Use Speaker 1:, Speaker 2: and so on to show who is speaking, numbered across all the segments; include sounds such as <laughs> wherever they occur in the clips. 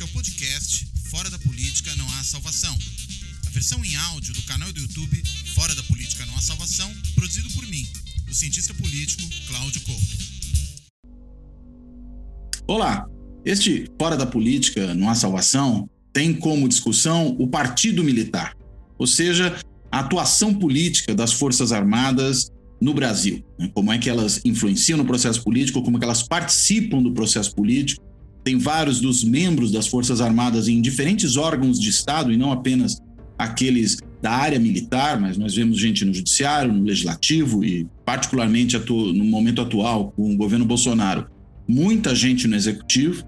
Speaker 1: Este é o podcast Fora da Política Não Há Salvação. A versão em áudio do canal do YouTube Fora da Política Não Há Salvação, produzido por mim, o cientista político Cláudio Couto.
Speaker 2: Olá, este Fora da Política Não Há Salvação tem como discussão o Partido Militar, ou seja, a atuação política das Forças Armadas no Brasil. Né? Como é que elas influenciam no processo político, como é que elas participam do processo político. Tem vários dos membros das Forças Armadas em diferentes órgãos de Estado, e não apenas aqueles da área militar, mas nós vemos gente no judiciário, no legislativo e, particularmente no momento atual, com o governo Bolsonaro, muita gente no executivo.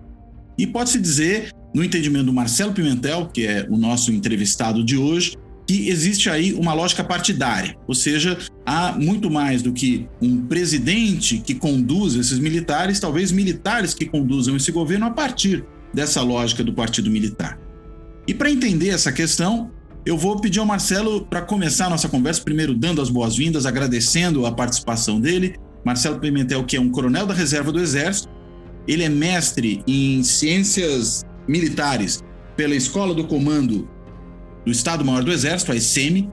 Speaker 2: E pode-se dizer, no entendimento do Marcelo Pimentel, que é o nosso entrevistado de hoje, que existe aí uma lógica partidária, ou seja, há muito mais do que um presidente que conduz esses militares, talvez militares que conduzam esse governo a partir dessa lógica do partido militar. E para entender essa questão, eu vou pedir ao Marcelo para começar a nossa conversa, primeiro dando as boas-vindas, agradecendo a participação dele. Marcelo Pimentel, que é um coronel da reserva do Exército, ele é mestre em ciências militares pela Escola do Comando do Estado-Maior do Exército, a ESEME,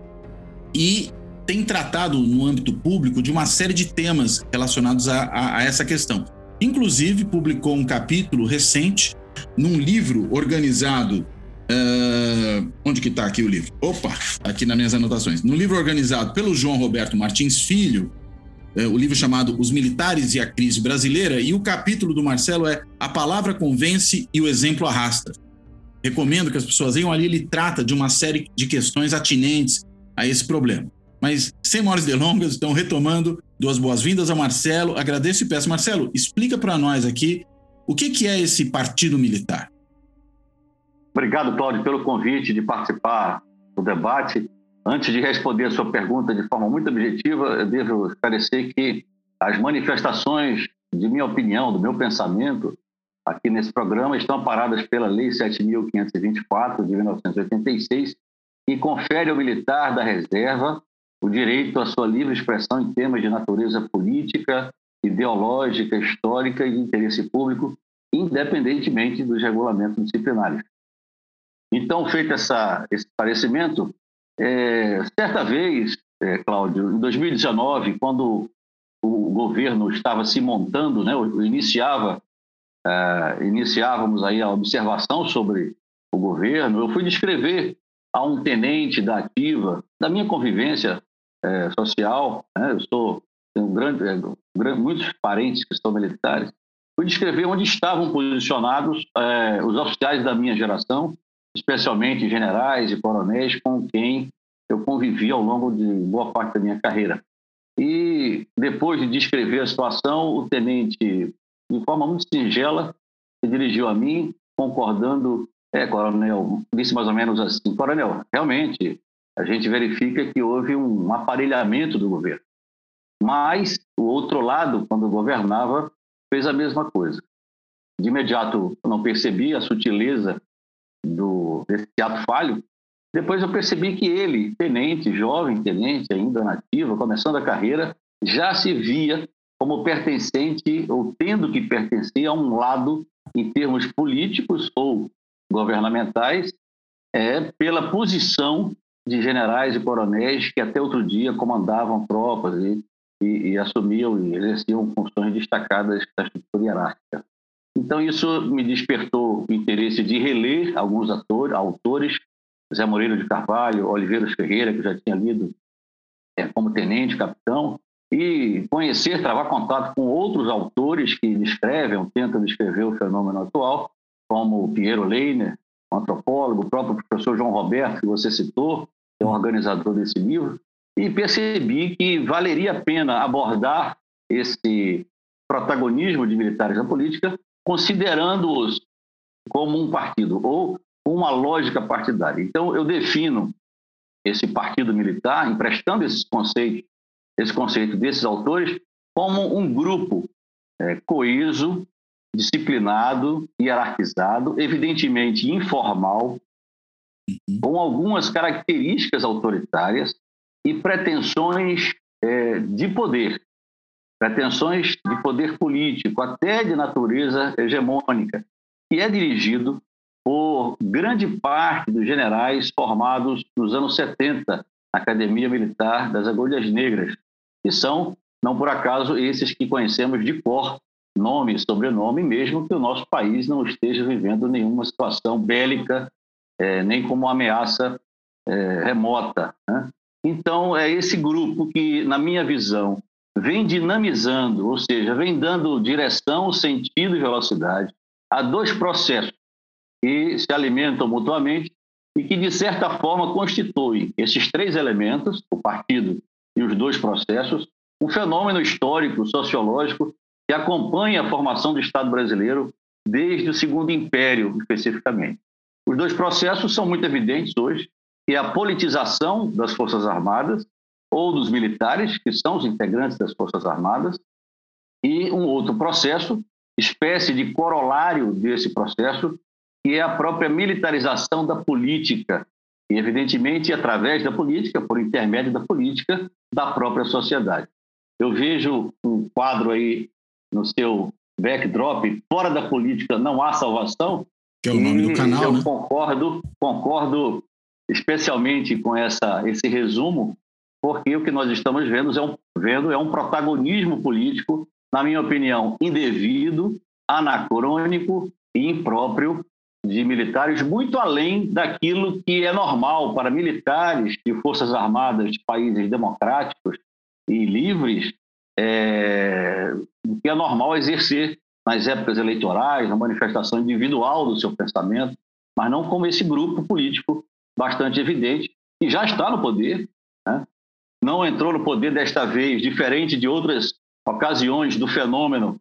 Speaker 2: e tem tratado no âmbito público de uma série de temas relacionados a, a, a essa questão. Inclusive, publicou um capítulo recente num livro organizado. Uh, onde que está aqui o livro? Opa, aqui nas minhas anotações. No livro organizado pelo João Roberto Martins Filho, uh, o livro chamado Os Militares e a Crise Brasileira, e o capítulo do Marcelo é A Palavra Convence e o Exemplo Arrasta recomendo que as pessoas leiam ali, ele trata de uma série de questões atinentes a esse problema. Mas, sem maiores delongas, então, retomando, duas boas-vindas a Marcelo. Agradeço e peço, Marcelo, explica para nós aqui o que, que é esse partido militar.
Speaker 3: Obrigado, Cláudio, pelo convite de participar do debate. Antes de responder a sua pergunta de forma muito objetiva, eu devo esclarecer que as manifestações de minha opinião, do meu pensamento, aqui nesse programa estão amparadas pela Lei 7.524 de 1986, que confere ao militar da reserva o direito à sua livre expressão em temas de natureza política, ideológica, histórica e de interesse público, independentemente dos regulamentos disciplinares. Então, feito essa, esse esclarecimento, é, certa vez, é, Cláudio, em 2019, quando o governo estava se montando, né, iniciava é, iniciávamos aí a observação sobre o governo, eu fui descrever a um tenente da ativa, da minha convivência é, social, né? eu sou tenho grande, é, muitos parentes que são militares, fui descrever onde estavam posicionados os oficiais da minha geração, especialmente generais e coronéis com quem eu convivi ao longo de boa parte da minha carreira. E depois de descrever a situação, o tenente de forma muito singela, se dirigiu a mim, concordando, é, coronel, disse mais ou menos assim, coronel, realmente, a gente verifica que houve um aparelhamento do governo. Mas o outro lado, quando governava, fez a mesma coisa. De imediato, eu não percebi a sutileza do, desse ato falho. Depois eu percebi que ele, tenente, jovem tenente, ainda nativo, começando a carreira, já se via como pertencente ou tendo que pertencer a um lado em termos políticos ou governamentais, é pela posição de generais e coronéis que até outro dia comandavam tropas e, e, e assumiam e exerciam funções destacadas da estrutura hierárquica. Então isso me despertou o interesse de reler alguns atores, autores, Zé Moreira de Carvalho, Oliveiros Ferreira, que eu já tinha lido é, como tenente, capitão, e conhecer, travar contato com outros autores que descrevem ou tentam descrever o fenômeno atual, como o Piero Leiner, um antropólogo, o próprio professor João Roberto, que você citou, que é o organizador desse livro, e percebi que valeria a pena abordar esse protagonismo de militares na política, considerando-os como um partido ou uma lógica partidária. Então, eu defino esse partido militar, emprestando esses conceitos esse conceito desses autores como um grupo é, coeso, disciplinado, hierarquizado, evidentemente informal, uhum. com algumas características autoritárias e pretensões é, de poder, pretensões de poder político, até de natureza hegemônica, que é dirigido por grande parte dos generais formados nos anos 70 na Academia Militar das Agulhas Negras, que são, não por acaso, esses que conhecemos de cor, nome e sobrenome, mesmo que o nosso país não esteja vivendo nenhuma situação bélica, é, nem como ameaça é, remota. Né? Então, é esse grupo que, na minha visão, vem dinamizando, ou seja, vem dando direção, sentido e velocidade a dois processos que se alimentam mutuamente e que, de certa forma, constituem esses três elementos, o partido e os dois processos, um fenômeno histórico, sociológico, que acompanha a formação do Estado brasileiro desde o Segundo Império, especificamente. Os dois processos são muito evidentes hoje, que é a politização das Forças Armadas ou dos militares, que são os integrantes das Forças Armadas, e um outro processo, espécie de corolário desse processo, que é a própria militarização da política, e evidentemente através da política, por intermédio da política, da própria sociedade. Eu vejo um quadro aí no seu backdrop, fora da política não há salvação.
Speaker 2: Que é o nome do canal,
Speaker 3: eu
Speaker 2: né?
Speaker 3: concordo, concordo especialmente com essa, esse resumo, porque o que nós estamos vendo é um, vendo é um protagonismo político, na minha opinião, indevido, anacrônico e impróprio de militares, muito além daquilo que é normal para militares de forças armadas de países democráticos e livres, é, que é normal exercer nas épocas eleitorais, na manifestação individual do seu pensamento, mas não como esse grupo político bastante evidente, que já está no poder, né? não entrou no poder desta vez, diferente de outras ocasiões do fenômeno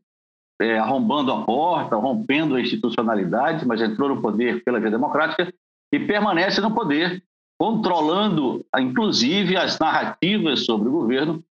Speaker 3: é, arrombando a porta, rompendo a institucionalidade, mas entrou no poder pela via democrática e permanece no poder, controlando, inclusive, as narrativas sobre o governo,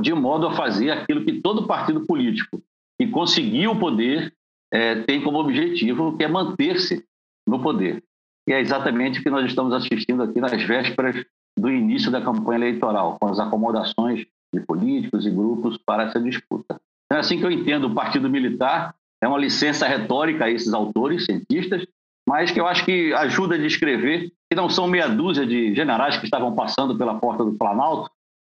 Speaker 3: de modo a fazer aquilo que todo partido político que conseguiu o poder é, tem como objetivo, que é manter-se no poder. E é exatamente o que nós estamos assistindo aqui nas vésperas do início da campanha eleitoral, com as acomodações de políticos e grupos para essa disputa. É assim que eu entendo o Partido Militar, é uma licença retórica a esses autores, cientistas, mas que eu acho que ajuda a descrever que não são meia dúzia de generais que estavam passando pela porta do Planalto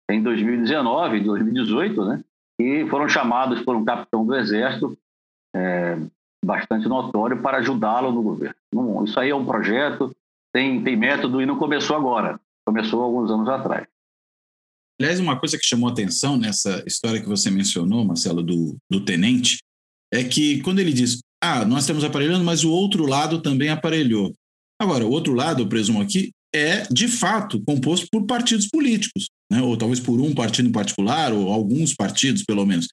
Speaker 3: em 2019, 2018, né? E foram chamados por um capitão do Exército é, bastante notório para ajudá-lo no governo. Isso aí é um projeto, tem, tem método e não começou agora, começou alguns anos atrás.
Speaker 2: Aliás, uma coisa que chamou atenção nessa história que você mencionou, Marcelo, do, do tenente, é que quando ele diz, ah, nós estamos aparelhando, mas o outro lado também aparelhou. Agora, o outro lado, eu presumo aqui, é, de fato, composto por partidos políticos, né? ou talvez por um partido em particular, ou alguns partidos, pelo menos.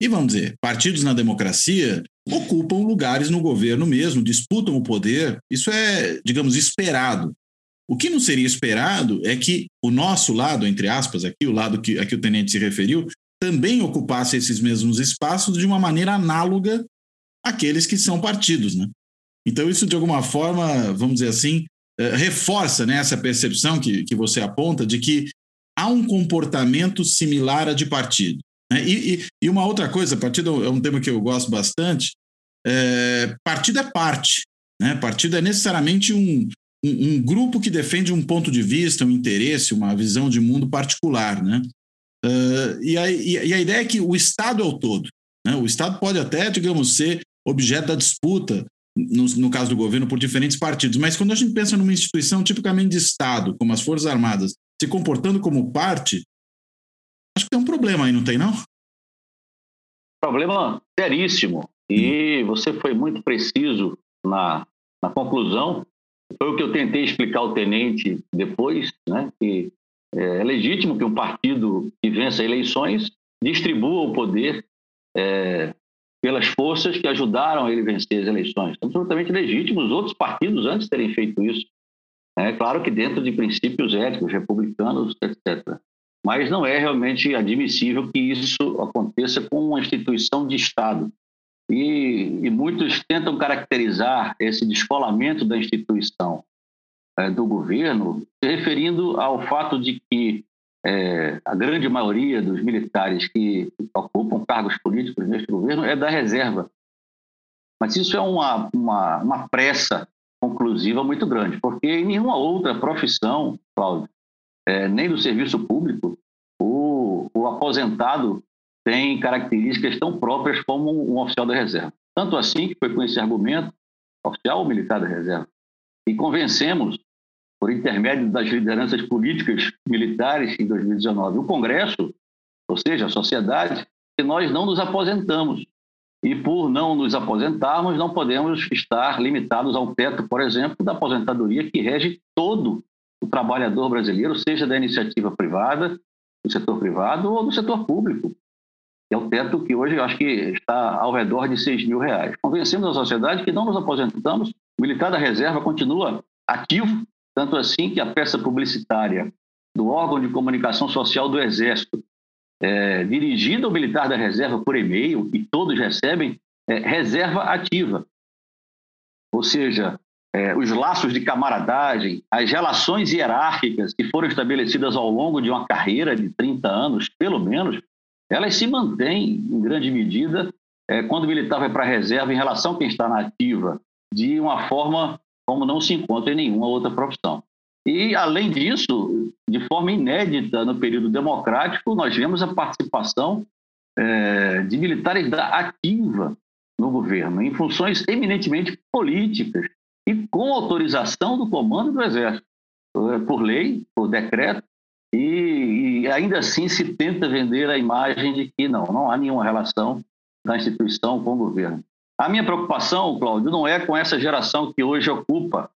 Speaker 2: E vamos dizer, partidos na democracia ocupam lugares no governo mesmo, disputam o poder, isso é, digamos, esperado. O que não seria esperado é que o nosso lado, entre aspas, aqui, o lado que, a que o tenente se referiu, também ocupasse esses mesmos espaços de uma maneira análoga àqueles que são partidos. Né? Então, isso, de alguma forma, vamos dizer assim, eh, reforça né, essa percepção que, que você aponta de que há um comportamento similar a de partido. Né? E, e, e, uma outra coisa, partido é um tema que eu gosto bastante, é, partido é parte. Né? Partido é necessariamente um, um, um, grupo que defende um ponto de vista, um interesse, uma visão de mundo particular. Né? Uh, e, a, e, a, ideia é que o Estado é o todo. Né? O Estado pode até, digamos, ser objeto da disputa, no, no, caso do governo, por diferentes partidos, mas quando a gente pensa numa instituição tipicamente de Estado, como as Forças Armadas, se comportando como parte, acho que tem um problema aí, não tem, não?
Speaker 3: Problema seríssimo. E hum. você foi muito preciso na, na conclusão. Foi o que eu tentei explicar ao tenente depois, né? que é legítimo que um partido que vença eleições distribua o poder é, pelas forças que ajudaram ele vencer as eleições. É absolutamente legítimo os outros partidos antes terem feito isso. É claro que dentro de princípios éticos, republicanos, etc. Mas não é realmente admissível que isso aconteça com uma instituição de Estado. E, e muitos tentam caracterizar esse descolamento da instituição é, do governo, se referindo ao fato de que é, a grande maioria dos militares que ocupam cargos políticos neste governo é da reserva. Mas isso é uma, uma, uma pressa conclusiva muito grande, porque em nenhuma outra profissão, Cláudio, é, nem do serviço público, o, o aposentado tem características tão próprias como um, oficial da reserva. Tanto assim que foi com esse argumento, oficial ou militar da reserva, e convencemos, por intermédio das lideranças políticas militares em 2019, o Congresso, ou seja, a sociedade, que nós não nos aposentamos. E por não nos aposentarmos, não podemos estar limitados ao teto, por exemplo, da aposentadoria que rege todo o trabalhador brasileiro, seja da iniciativa privada, do setor privado ou do setor público é o teto que hoje eu acho que está ao redor de 6 mil reais. Convencemos a sociedade que não nos aposentamos, o militar da reserva continua ativo, tanto assim que a peça publicitária do órgão de comunicação social do Exército, é, dirigida ao militar da reserva por e-mail, e todos recebem, é, reserva ativa. Ou seja, é, os laços de camaradagem, as relações hierárquicas que foram estabelecidas ao longo de uma carreira de 30 anos, pelo menos, elas se mantêm, em grande medida, é, quando o militar vai para a reserva em relação a quem está na ativa, de uma forma como não se encontra em nenhuma outra profissão. E, além disso, de forma inédita no período democrático, nós vemos a participação é, de militares da ativa no governo, em funções eminentemente políticas e com autorização do comando do Exército, por lei, por decreto, e, e, ainda assim se tenta vender a imagem de que não, não há nenhuma relação da instituição com o governo. A minha preocupação, Cláudio, não é com essa geração que hoje ocupa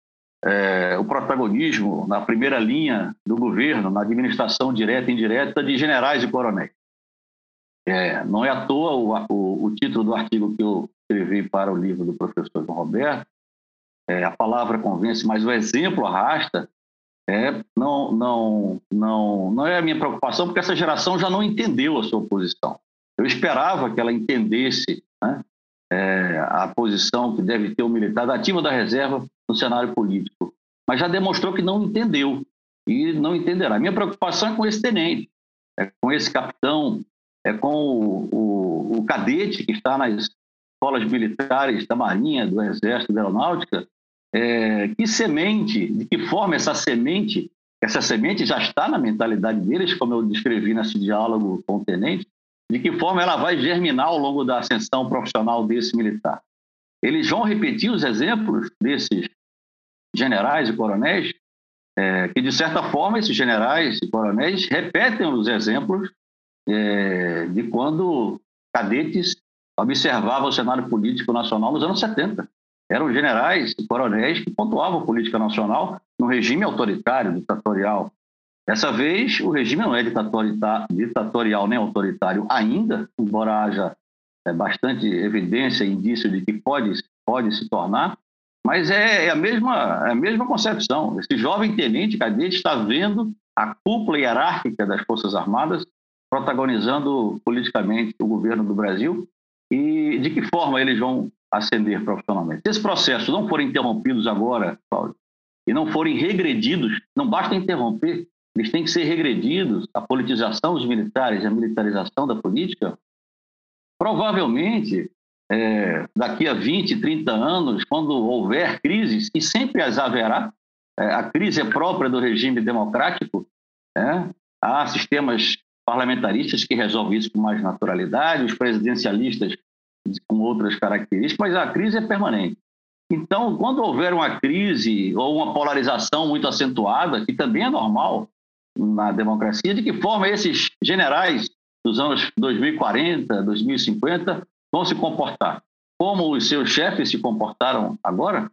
Speaker 3: é, o protagonismo na primeira linha do governo, na administração direta e indireta de generais e coronéis. É, não é à toa o, o, o, título do artigo que eu escrevi para o livro do professor João Roberto, é, a palavra convence, mas o exemplo arrasta, é, não, não, não, não é a minha preocupação, porque essa geração já não entendeu a sua posição. Eu esperava que ela entendesse né, é, a posição que deve ter o militar da ativa da reserva no cenário político, mas já demonstrou que não entendeu e não entenderá. A minha preocupação é com esse tenente, é com esse capitão, é com o, o, o cadete que está nas escolas militares da Marinha, do Exército, da Aeronáutica, é, que semente, de que forma essa semente, essa semente já está na mentalidade deles, como eu descrevi nesse diálogo com o tenente, de que forma ela vai germinar ao longo da ascensão profissional desse militar. Eles vão repetir os exemplos desses generais e coronéis, é, que de certa forma esses generais e coronéis repetem os exemplos é, de quando cadetes observavam o cenário político nacional nos anos 70 eram generais e coronéis que pontuavam a política nacional no regime autoritário, ditatorial. Dessa vez, o regime não é ditatorial nem autoritário ainda, embora haja é, bastante evidência e indício de que pode, pode se tornar, mas é, é, a mesma, é a mesma concepção. Esse jovem tenente cadete está vendo a cúpula hierárquica das Forças Armadas protagonizando politicamente o governo do Brasil e de que forma eles vão ascender profissionalmente. Se esses processos não forem interrompidos agora, Cláudio, e não forem regredidos, não basta interromper, eles têm que ser regredidos, a politização dos militares, a militarização da política, provavelmente, é, daqui a 20, 30 anos, quando houver crises, e sempre as haverá, é, a crise é própria do regime democrático, é, há sistemas parlamentaristas que resolvem isso com mais naturalidade, os presidencialistas com outras características, mas a crise é permanente. Então, quando houver uma crise ou uma polarização muito acentuada, que também é normal na democracia, de que forma esses generais dos anos 2040, 2050 vão se comportar? Como os seus chefes se comportaram agora?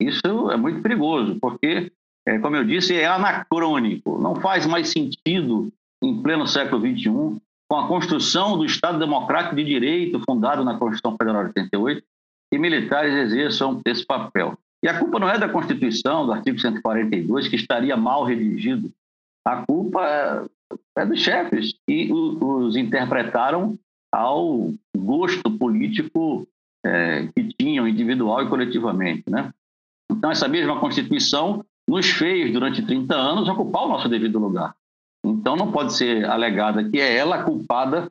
Speaker 3: Isso é muito perigoso, porque, é, como eu disse, é anacrônico, não faz mais sentido em pleno século XXI com a construção do Estado Democrático de Direito, fundado na Constituição Federal de 88, que militares exerçam esse papel. E a culpa não é da Constituição, do artigo 142, que estaria mal redigido. A culpa é, é dos chefes, que os interpretaram ao gosto político é, que tinham individual e coletivamente. Né? Então, essa mesma Constituição nos fez, durante 30 anos, ocupar o nosso devido lugar. Então não pode ser alegada que é ela culpada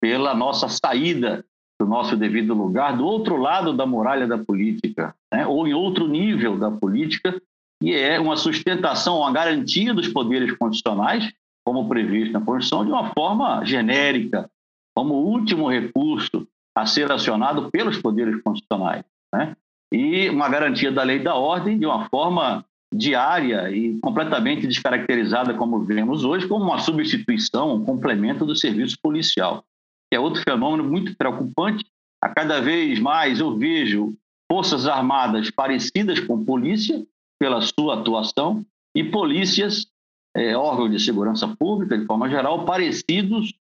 Speaker 3: pela nossa saída do nosso devido lugar, do outro lado da muralha da política, né? ou em outro nível da política, e é uma sustentação, uma garantia dos poderes constitucionais, como previsto na Constituição, de uma forma genérica, como último recurso a ser acionado pelos poderes constitucionais. Né? E uma garantia da lei e da ordem de uma forma diária e completamente descaracterizada, como vemos hoje, como uma substituição, um complemento do serviço policial, que é outro fenômeno muito preocupante. A cada vez mais eu vejo forças armadas parecidas com polícia pela sua atuação e polícias, é, órgãos de segurança pública, de forma geral, parecidos,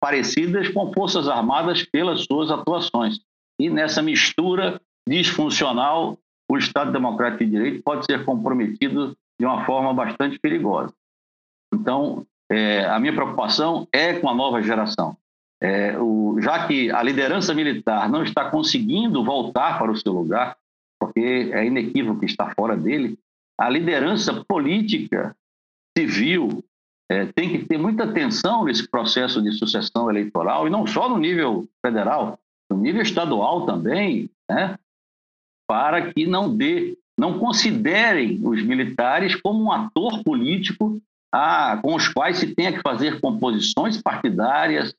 Speaker 3: parecidas com forças armadas pelas suas atuações. E nessa mistura disfuncional o Estado Democrático de Direito pode ser comprometido de uma forma bastante perigosa. Então, é, a minha preocupação é com a nova geração. É, o, já que a liderança militar não está conseguindo voltar para o seu lugar, porque é inequívoco que está fora dele, a liderança política, civil, é, tem que ter muita atenção nesse processo de sucessão eleitoral, e não só no nível federal, no nível estadual também, né? Para que não dê, não considerem os militares como um ator político a, com os quais se tenha que fazer composições partidárias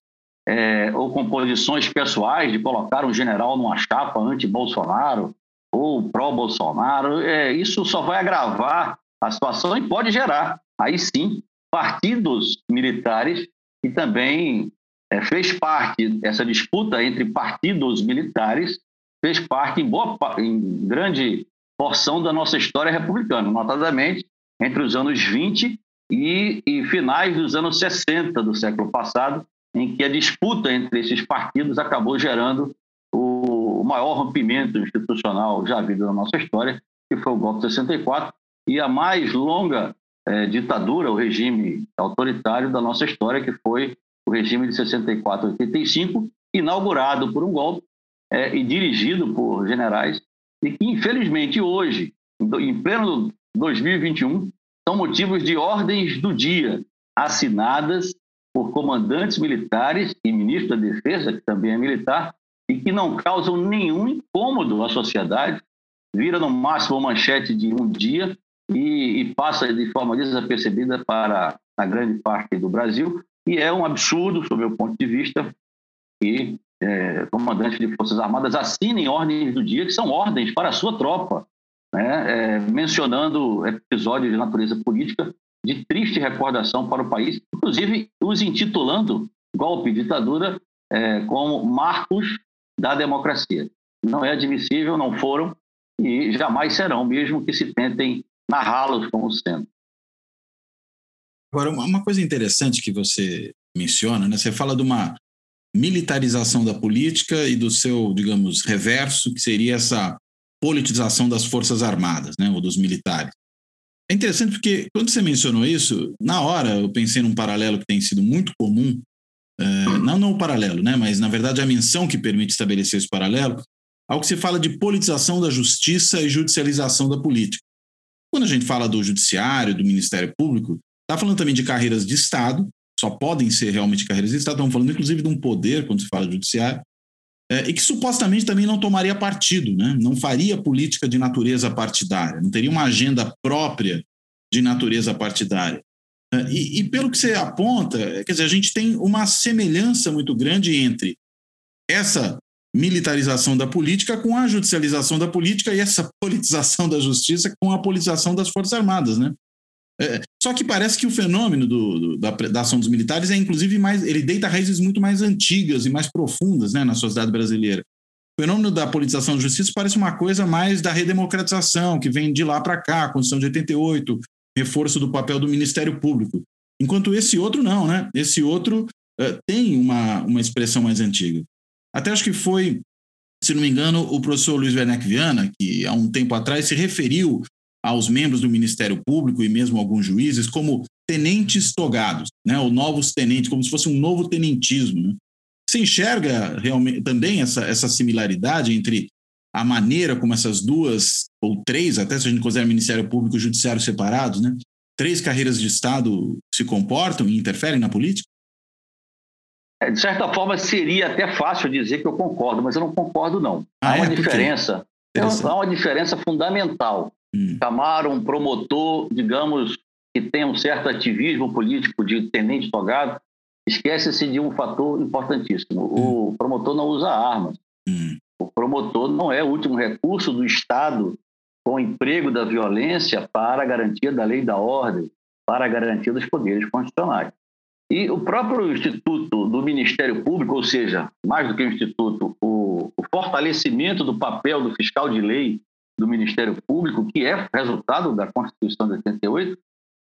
Speaker 3: é, ou composições pessoais de colocar um general numa chapa anti-Bolsonaro ou pró-Bolsonaro. É, isso só vai agravar a situação e pode gerar, aí sim, partidos militares que também é, fez parte dessa disputa entre partidos militares fez parte em, boa, em grande porção da nossa história republicana, notadamente entre os anos 20 e, e finais dos anos 60 do século passado, em que a disputa entre esses partidos acabou gerando o, o maior rompimento institucional já havido na nossa história, que foi o golpe de 64, e a mais longa é, ditadura, o regime autoritário da nossa história, que foi o regime de 64 a 85, inaugurado por um golpe é, e dirigido por generais, e que, infelizmente, hoje, em pleno 2021, são motivos de ordens do dia, assinadas por comandantes militares e ministro da Defesa, que também é militar, e que não causam nenhum incômodo à sociedade, vira no máximo uma manchete de um dia e, e passa de forma desapercebida para a grande parte do Brasil, e é um absurdo, sob o meu ponto de vista, que é, comandantes de Forças Armadas assinem ordens do dia, que são ordens para a sua tropa, né? é, mencionando episódios de natureza política de triste recordação para o país, inclusive os intitulando golpe ditadura é, como marcos da democracia. Não é admissível, não foram e jamais serão, mesmo que se tentem narrá-los como sendo.
Speaker 2: Agora, uma coisa interessante que você menciona, né? você fala de uma militarização da política e do seu, digamos, reverso, que seria essa politização das Forças Armadas, né, ou dos militares. É interessante porque, quando você mencionou isso, na hora eu pensei num paralelo que tem sido muito comum, uh, não, não o paralelo, né, mas na verdade a menção que permite estabelecer esse paralelo, ao que se fala de politização da justiça e judicialização da política. Quando a gente fala do judiciário, do Ministério Público, está falando também de carreiras de Estado, só podem ser realmente carreiras de Estado, estamos falando inclusive de um poder, quando se fala de judiciário, é, e que supostamente também não tomaria partido, né? não faria política de natureza partidária, não teria uma agenda própria de natureza partidária. É, e, e, pelo que você aponta, quer dizer, a gente tem uma semelhança muito grande entre essa militarização da política com a judicialização da política e essa <laughs> politização da justiça com a politização das Forças Armadas, né? É, só que parece que o fenômeno do, do, da, da, ação dos militares é, inclusive, mais. Ele deita raízes muito mais antigas e mais profundas né, na sociedade brasileira. O fenômeno da politização da justiça parece uma coisa mais da redemocratização, que vem de lá para cá, a Constituição de 88, reforço do papel do Ministério Público. Enquanto esse outro não, né? Esse outro uh, tem uma, uma expressão mais antiga. Até acho que foi, se não me engano, o professor Luiz Werneck Viana, que há um tempo atrás se referiu aos membros do Ministério Público e mesmo alguns juízes como tenentes togados, né, ou novos tenentes, como se fosse um novo tenentismo. Né? Você enxerga realmente também essa, essa similaridade entre a maneira como essas duas, ou três, até se a gente considera Ministério Público e Judiciário separados, né, três carreiras de Estado se comportam e interferem na política?
Speaker 3: É, de certa forma, seria até fácil dizer que eu concordo, mas eu não concordo, não. Ah, Há uma é? diferença há uma diferença fundamental. Hum. Chamar um promotor, digamos, que tem um certo ativismo político de tenente togado, esquece-se de um fator importantíssimo. Hum. O promotor não usa armas. Hum. O promotor não é o último recurso do Estado com o emprego da violência para a garantia da lei e da ordem, para a garantia dos poderes constitucionais. E o próprio Instituto do Ministério Público, ou seja, mais do que o Instituto, o, o fortalecimento do papel do fiscal de lei do Ministério Público, que é resultado da Constituição de 88,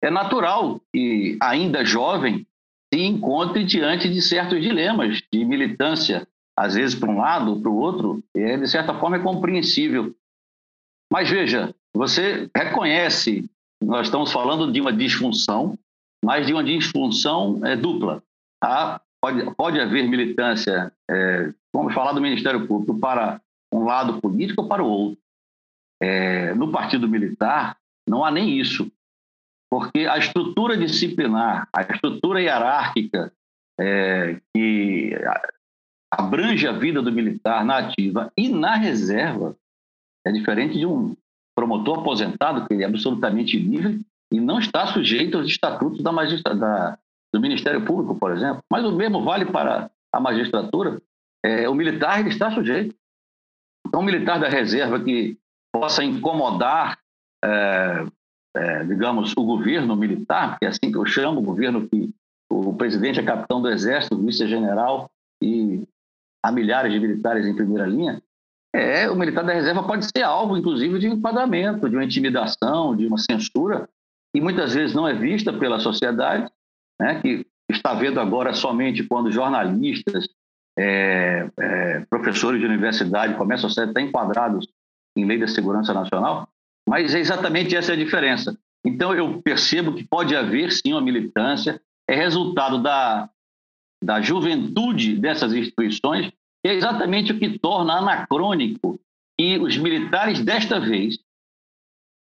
Speaker 3: é natural que, ainda jovem, se encontre diante de certos dilemas de militância, às vezes para um lado para o outro, é, de certa forma é compreensível. Mas veja, você reconhece, nós estamos falando de uma disfunção, mas de uma disfunção é, dupla. Há, pode, pode haver militância, é, vamos falar do Ministério Público, para um lado político ou para o outro. É, no Partido Militar, não há nem isso, porque a estrutura disciplinar, a estrutura hierárquica é, que abrange a vida do militar na ativa e na reserva é diferente de um promotor aposentado, que ele é absolutamente livre e não está sujeito aos estatutos da da, do Ministério Público, por exemplo. Mas o mesmo vale para a magistratura. É, o militar ele está sujeito. Então, o militar da reserva que possa incomodar, é, é, digamos, o governo militar, porque é assim que eu chamo, o governo que o presidente é capitão do exército, vice-general e há milhares de militares em primeira linha, é, o militar da reserva pode ser alvo, inclusive, de um enquadramento, de uma intimidação, de uma censura, e muitas vezes não é vista pela sociedade, né, que está vendo agora somente quando jornalistas, é, é, professores de universidade começam a ser até enquadrados em lei da segurança nacional, mas é exatamente essa a diferença. Então, eu percebo que pode haver, sim, uma militância, é resultado da, da juventude dessas instituições, é exatamente o que torna anacrônico que os militares, desta vez,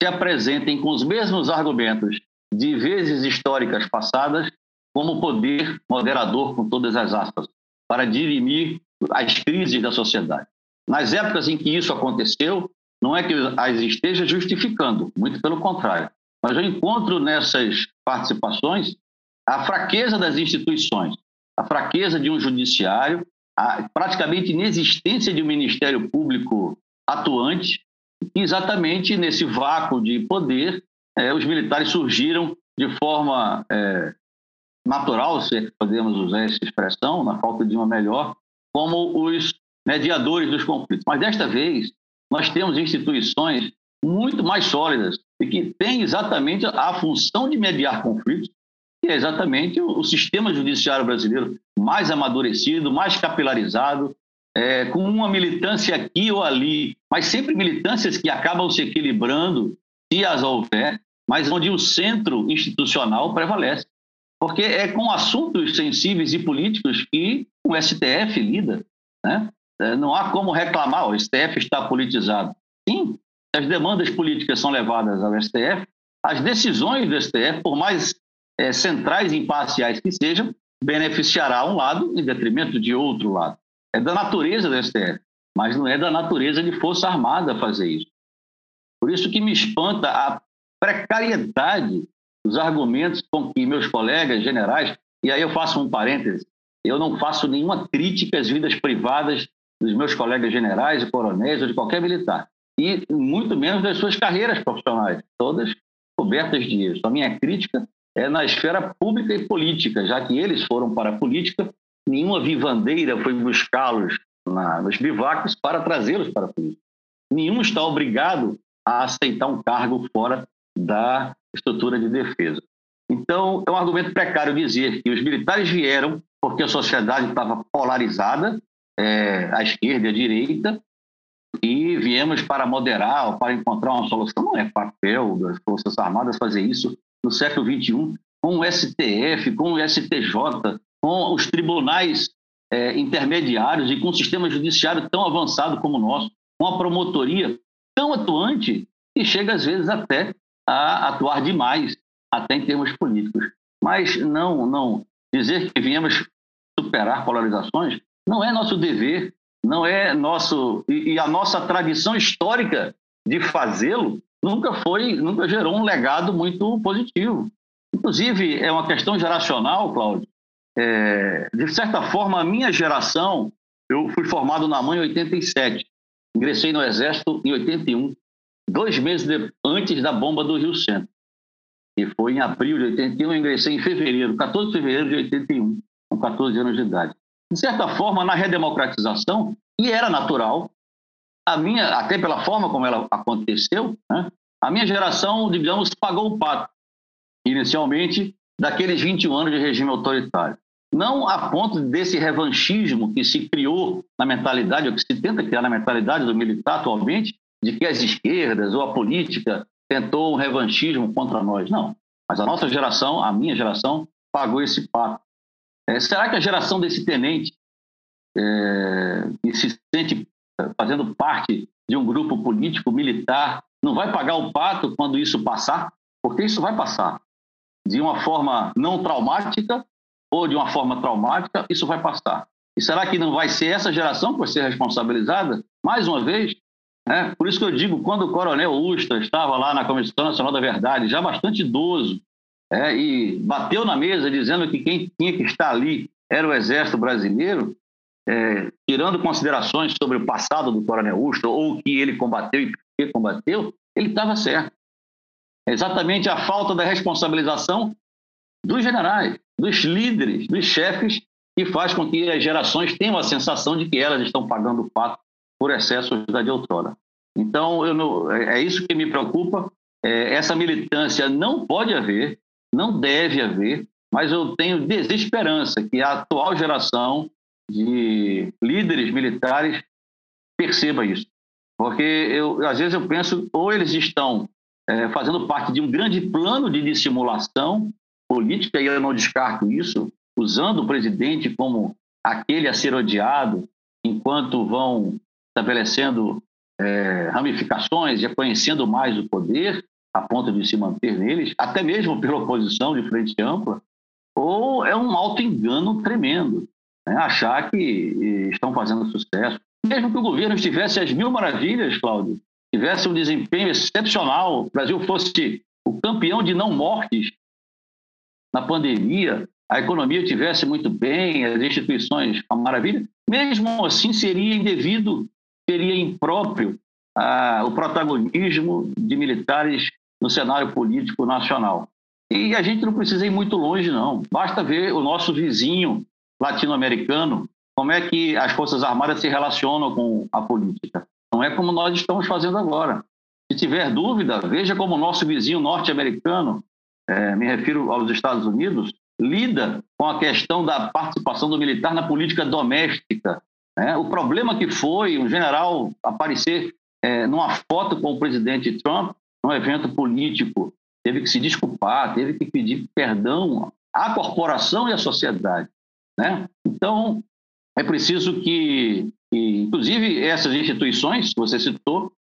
Speaker 3: se apresentem com os mesmos argumentos de vezes históricas passadas como poder moderador, com todas as aspas, para dirimir as crises da sociedade. Nas épocas em que isso aconteceu, não é que as esteja justificando, muito pelo contrário. Mas eu encontro nessas participações a fraqueza das instituições, a fraqueza de um judiciário, a praticamente inexistência de um Ministério Público atuante, e exatamente nesse vácuo de poder, é, os militares surgiram de forma é, natural, se podemos usar essa expressão, na falta de uma melhor, como os mediadores dos conflitos. Mas desta vez, nós temos instituições muito mais sólidas e que têm exatamente a função de mediar conflitos, que é exatamente o, sistema judiciário brasileiro mais amadurecido, mais capilarizado, é, com uma militância aqui ou ali, mas sempre militâncias que acabam se equilibrando, se as houver, mas onde o centro institucional prevalece. Porque é com assuntos sensíveis e políticos que o STF lida. Né? É, não há como reclamar, o STF está politizado. Sim, as demandas políticas são levadas ao STF, as decisões do STF, por mais é, centrais e imparciais que sejam, beneficiará um lado em detrimento de outro lado. É da natureza do STF, mas não é da natureza de Força Armada fazer isso. Por isso que me espanta a precariedade dos argumentos com que meus colegas generais, e aí eu faço um parêntese, eu não faço nenhuma crítica às vidas privadas dos meus colegas generais e coronéis ou de qualquer militar. E muito menos das suas carreiras profissionais, todas cobertas de isso. A minha crítica é na esfera pública e política, já que eles foram para a política, nenhuma vivandeira foi buscá-los nos bivacos para trazê-los para a política. Nenhum está obrigado a aceitar um cargo fora da estrutura de defesa. Então, é um argumento precário dizer que os militares vieram porque a sociedade estava polarizada é, esquerda e à direita, e viemos para moderar ou para encontrar uma solução. Não é papel das Forças Armadas fazer isso no século XXI, com o STF, com o STJ, com os tribunais é, intermediários e com o sistema judiciário tão avançado como o nosso, com a promotoria tão atuante que chega às vezes até a atuar demais, até em termos políticos. Mas não, não dizer que viemos superar polarizações não é nosso dever, não é nosso e, e a nossa tradição histórica de fazê-lo nunca foi, nunca gerou um legado muito positivo. Inclusive é uma questão geracional, Cláudio. É, de certa forma, a minha geração, eu fui formado na mãe em 87, ingressei no exército em 81, dois meses de, antes da bomba do Rio Centro. E foi em abril de 81, eu ingressei em fevereiro, 14 de fevereiro de 81, com 14 anos de idade. De certa forma, na redemocratização, e era natural, a minha, até pela forma como ela aconteceu, né, a minha geração, digamos, pagou o pato, inicialmente, daqueles 21 anos de regime autoritário. Não a ponto desse revanchismo que se criou na mentalidade, ou que se tenta criar na mentalidade do militar atualmente, de que as esquerdas ou a política tentou um revanchismo contra nós. Não. Mas a nossa geração, a minha geração, pagou esse pato. É, será que a geração desse tenente, é, que se sente fazendo parte de um grupo político militar, não vai pagar o pato quando isso passar? Porque isso vai passar. De uma forma não traumática ou de uma forma traumática, isso vai passar. E será que não vai ser essa geração que vai ser responsabilizada? Mais uma vez, é, por isso que eu digo, quando o coronel Usta estava lá na Comissão Nacional da Verdade, já bastante idoso, é, e bateu na mesa dizendo que quem tinha que estar ali era o Exército Brasileiro, é, tirando considerações sobre o passado do coronel Usta, ou o que ele combateu e por que combateu, ele estava certo. É exatamente a falta da responsabilização dos generais, dos líderes, dos chefes, que faz com que as gerações tenham a sensação de que elas estão pagando o pato por excessos da de outrora. Então, não, é, é isso que me preocupa. É, essa militância não pode haver, não deve haver, mas eu tenho desesperança que a atual geração de líderes militares perceba isso. Porque eu, às vezes eu penso, ou eles estão é, fazendo parte de um grande plano de dissimulação política, e eu não descarto isso, usando o presidente como aquele a ser odiado, enquanto vão estabelecendo é, ramificações e conhecendo mais o poder, a ponto de se manter neles, até mesmo pela oposição de frente ampla, ou é um auto-engano tremendo. Né? Achar que estão fazendo sucesso. Mesmo que o governo estivesse às mil maravilhas, Cláudio, tivesse um desempenho excepcional, o Brasil fosse o campeão de não mortes na pandemia, a economia estivesse muito bem, as instituições uma maravilha, mesmo assim seria indevido seria impróprio ah, o protagonismo de militares no cenário político nacional. E a gente não precisa ir muito longe, não. Basta ver o nosso vizinho latino-americano, como é que as Forças Armadas se relacionam com a política. Não é como nós estamos fazendo agora. Se tiver dúvida, veja como o nosso vizinho norte-americano, é, me refiro aos Estados Unidos, lida com a questão da participação do militar na política doméstica, né? O problema que foi um general aparecer é, numa foto com o presidente Trump, num evento político, teve que se desculpar, teve que pedir perdão à corporação e à sociedade. Né? Então, é preciso que, que, inclusive, essas instituições que você citou,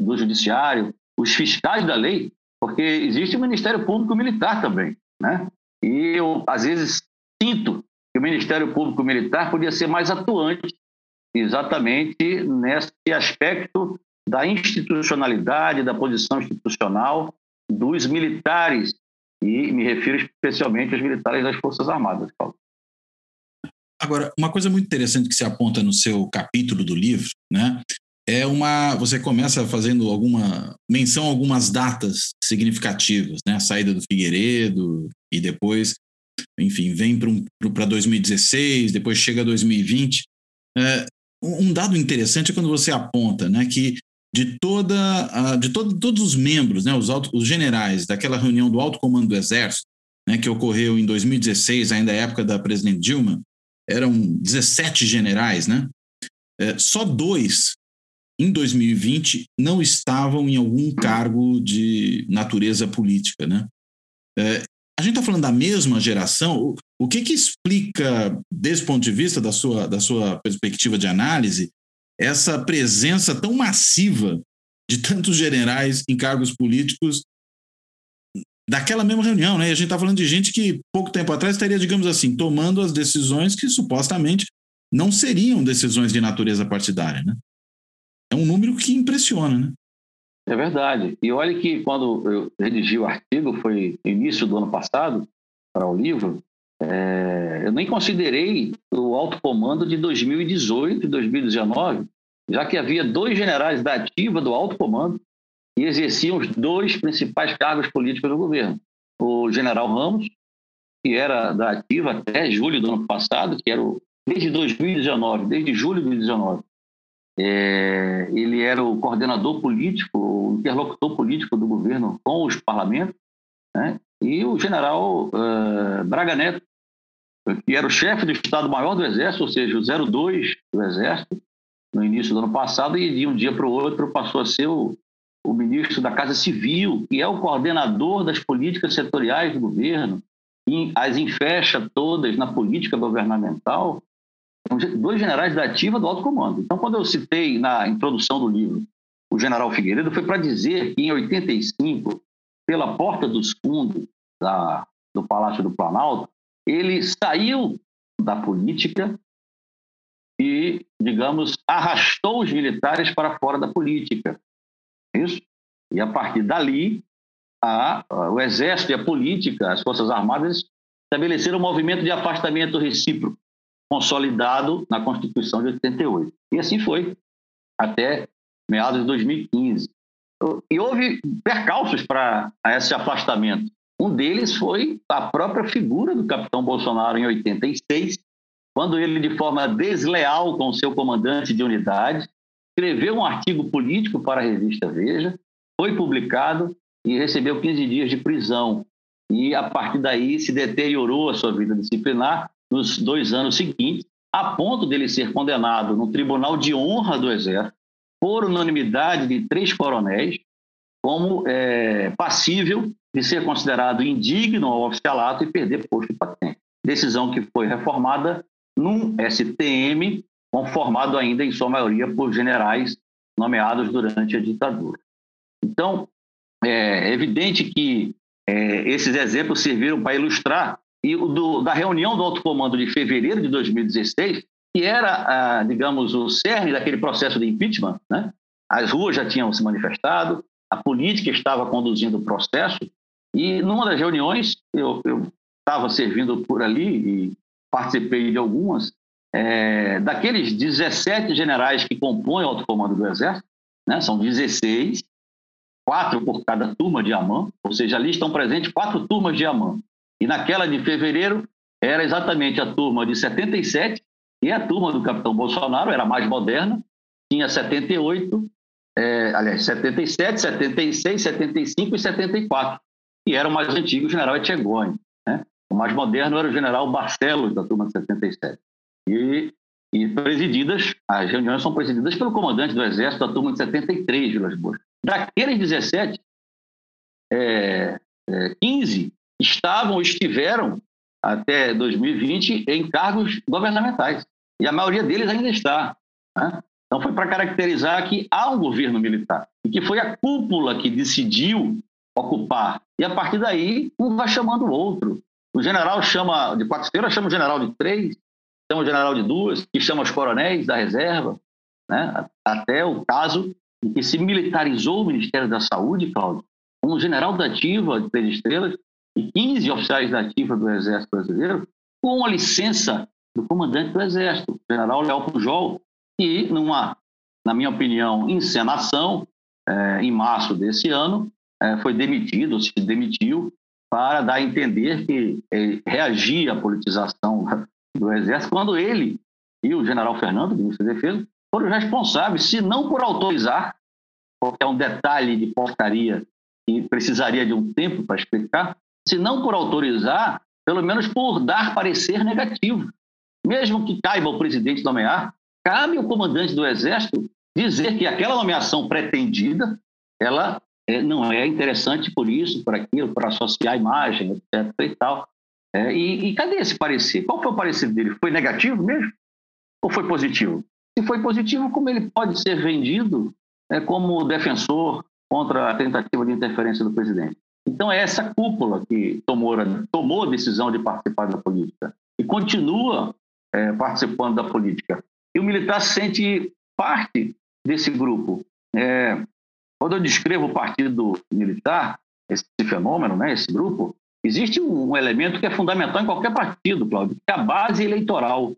Speaker 3: do judiciário, os fiscais da lei, porque existe o Ministério Público Militar também, né? E eu, às vezes, sinto que o Ministério Público Militar podia ser mais atuante exatamente nesse aspecto da institucionalidade, da posição institucional dos militares, e me refiro especialmente aos militares das Forças Armadas, Paulo.
Speaker 2: Agora, uma coisa muito interessante que se aponta no seu capítulo do livro, né, é uma. Você começa fazendo alguma menção a algumas datas significativas, né? A saída do Figueiredo e depois, enfim, vem para 2016, depois chega 2020. É, um dado interessante é quando você aponta né, que de toda de todo, todos os membros, né, os, alto, os generais daquela reunião do alto comando do Exército, né, que ocorreu em 2016, ainda época da presidente Dilma, eram 17 generais, né? É, só dois em 2020 não estavam em algum cargo de natureza política, né? É, a gente está falando da mesma geração. O que, que explica, desse ponto de vista da sua, da sua perspectiva de análise, essa presença tão massiva de tantos generais em cargos políticos daquela mesma reunião, né? E a gente está falando de gente que pouco tempo atrás estaria, digamos assim, tomando as decisões que supostamente não seriam decisões de natureza partidária, né? É um número que impressiona, né?
Speaker 3: É verdade. E olha que quando eu redigi o artigo, foi início do ano passado, para o livro, é, eu nem considerei o alto comando de 2018 e 2019, já que havia dois generais da ativa do alto comando que exerciam os dois principais cargos políticos do governo. O general Ramos, que era da ativa até julho do ano passado, que era o, desde 2019, desde julho de 2019, é, ele era o coordenador político, o interlocutor político do governo com os parlamentos, né? e o general uh, Braga Neto, que era o chefe do Estado-Maior do Exército, ou seja, o 02 do Exército, no início do ano passado, e de um dia para o outro passou a ser o, o ministro da Casa Civil, que é o coordenador das políticas setoriais do governo, e as enfecha todas na política governamental, dois generais da ativa do alto comando. Então, quando eu citei na introdução do livro o general Figueiredo, foi para dizer que em 85, pela porta dos fundos da, do Palácio do Planalto, ele saiu da política e, digamos, arrastou os militares para fora da política. Isso? E a partir dali, a, a, o Exército e a política, as Forças Armadas, estabeleceram um movimento de afastamento recíproco, consolidado na Constituição de 88. E assim foi, até meados de 2015. E houve percalços para esse afastamento. Um deles foi a própria figura do capitão Bolsonaro em 86, quando ele, de forma desleal com seu comandante de unidade, escreveu um artigo político para a revista Veja, foi publicado e recebeu 15 dias de prisão. E, a partir daí, se deteriorou a sua vida disciplinar nos dois anos seguintes, a ponto dele ser condenado no Tribunal de Honra do Exército, por unanimidade de três coronéis, como é, passível de ser considerado indigno ao oficialato e perder posto de patente. Decisão que foi reformada num STM, conformado ainda em sua maioria por generais nomeados durante a ditadura. Então, é evidente que é, esses exemplos serviram para ilustrar e do, da reunião do alto comando de fevereiro de 2016, que era, digamos, o cerne daquele processo de impeachment, né? as ruas já tinham se manifestado, a política estava conduzindo o processo, e numa das reuniões, eu estava servindo por ali e participei de algumas, é, daqueles 17 generais que compõem o alto comando do Exército, né, são 16, quatro por cada turma de AMAN, ou seja, ali estão presentes quatro turmas de AMAN. E naquela de fevereiro era exatamente a turma de 77 e a turma do capitão Bolsonaro, era mais moderna, tinha 78, é, aliás, 77, 76, 75 e 74 e era o mais antigo, o general Etchegoni. Né? O mais moderno era o general Barcelos, da turma de 77. E, e presididas, as reuniões são presididas pelo comandante do Exército da turma de 73, Vilas Boas. Daqueles 17, é, é, 15 estavam ou estiveram até 2020 em cargos governamentais. E a maioria deles ainda está. Né? Então, foi para caracterizar que há um governo militar e que foi a cúpula que decidiu ocupar. E a partir daí, um vai chamando o outro. O general chama de quatro estrelas, chama o general de três, chama o general de duas, que chama os coronéis da reserva. Né? Até o caso em que se militarizou o Ministério da Saúde, Cláudio, um general da ativa de três estrelas e 15 oficiais da ativa do Exército Brasileiro, com a licença do comandante do Exército, o general Léo Pujol, e numa, na minha opinião, encenação, é, em março desse ano, foi demitido, se demitiu, para dar a entender que é, reagia à politização do Exército, quando ele e o general Fernando, ministro da Defesa, foram responsáveis, se não por autorizar, porque é um detalhe de portaria que precisaria de um tempo para explicar, se não por autorizar, pelo menos por dar parecer negativo. Mesmo que caiba o presidente nomear, cabe ao comandante do Exército dizer que aquela nomeação pretendida, ela é, não é interessante por isso, por aquilo, para associar a imagem, etc. e tal. É, e, e, cadê esse parecer? Qual foi o parecer dele? Foi negativo mesmo? Ou foi positivo? Se foi positivo, como ele pode ser vendido é, como defensor contra a tentativa de interferência do presidente? Então, é essa cúpula que tomou, tomou a decisão de participar da política e continua é, participando da política. E o militar se sente parte desse grupo. É, quando eu descrevo o partido militar, esse fenômeno, né, esse grupo, existe um elemento que é fundamental em qualquer partido, Cláudio, que é a base eleitoral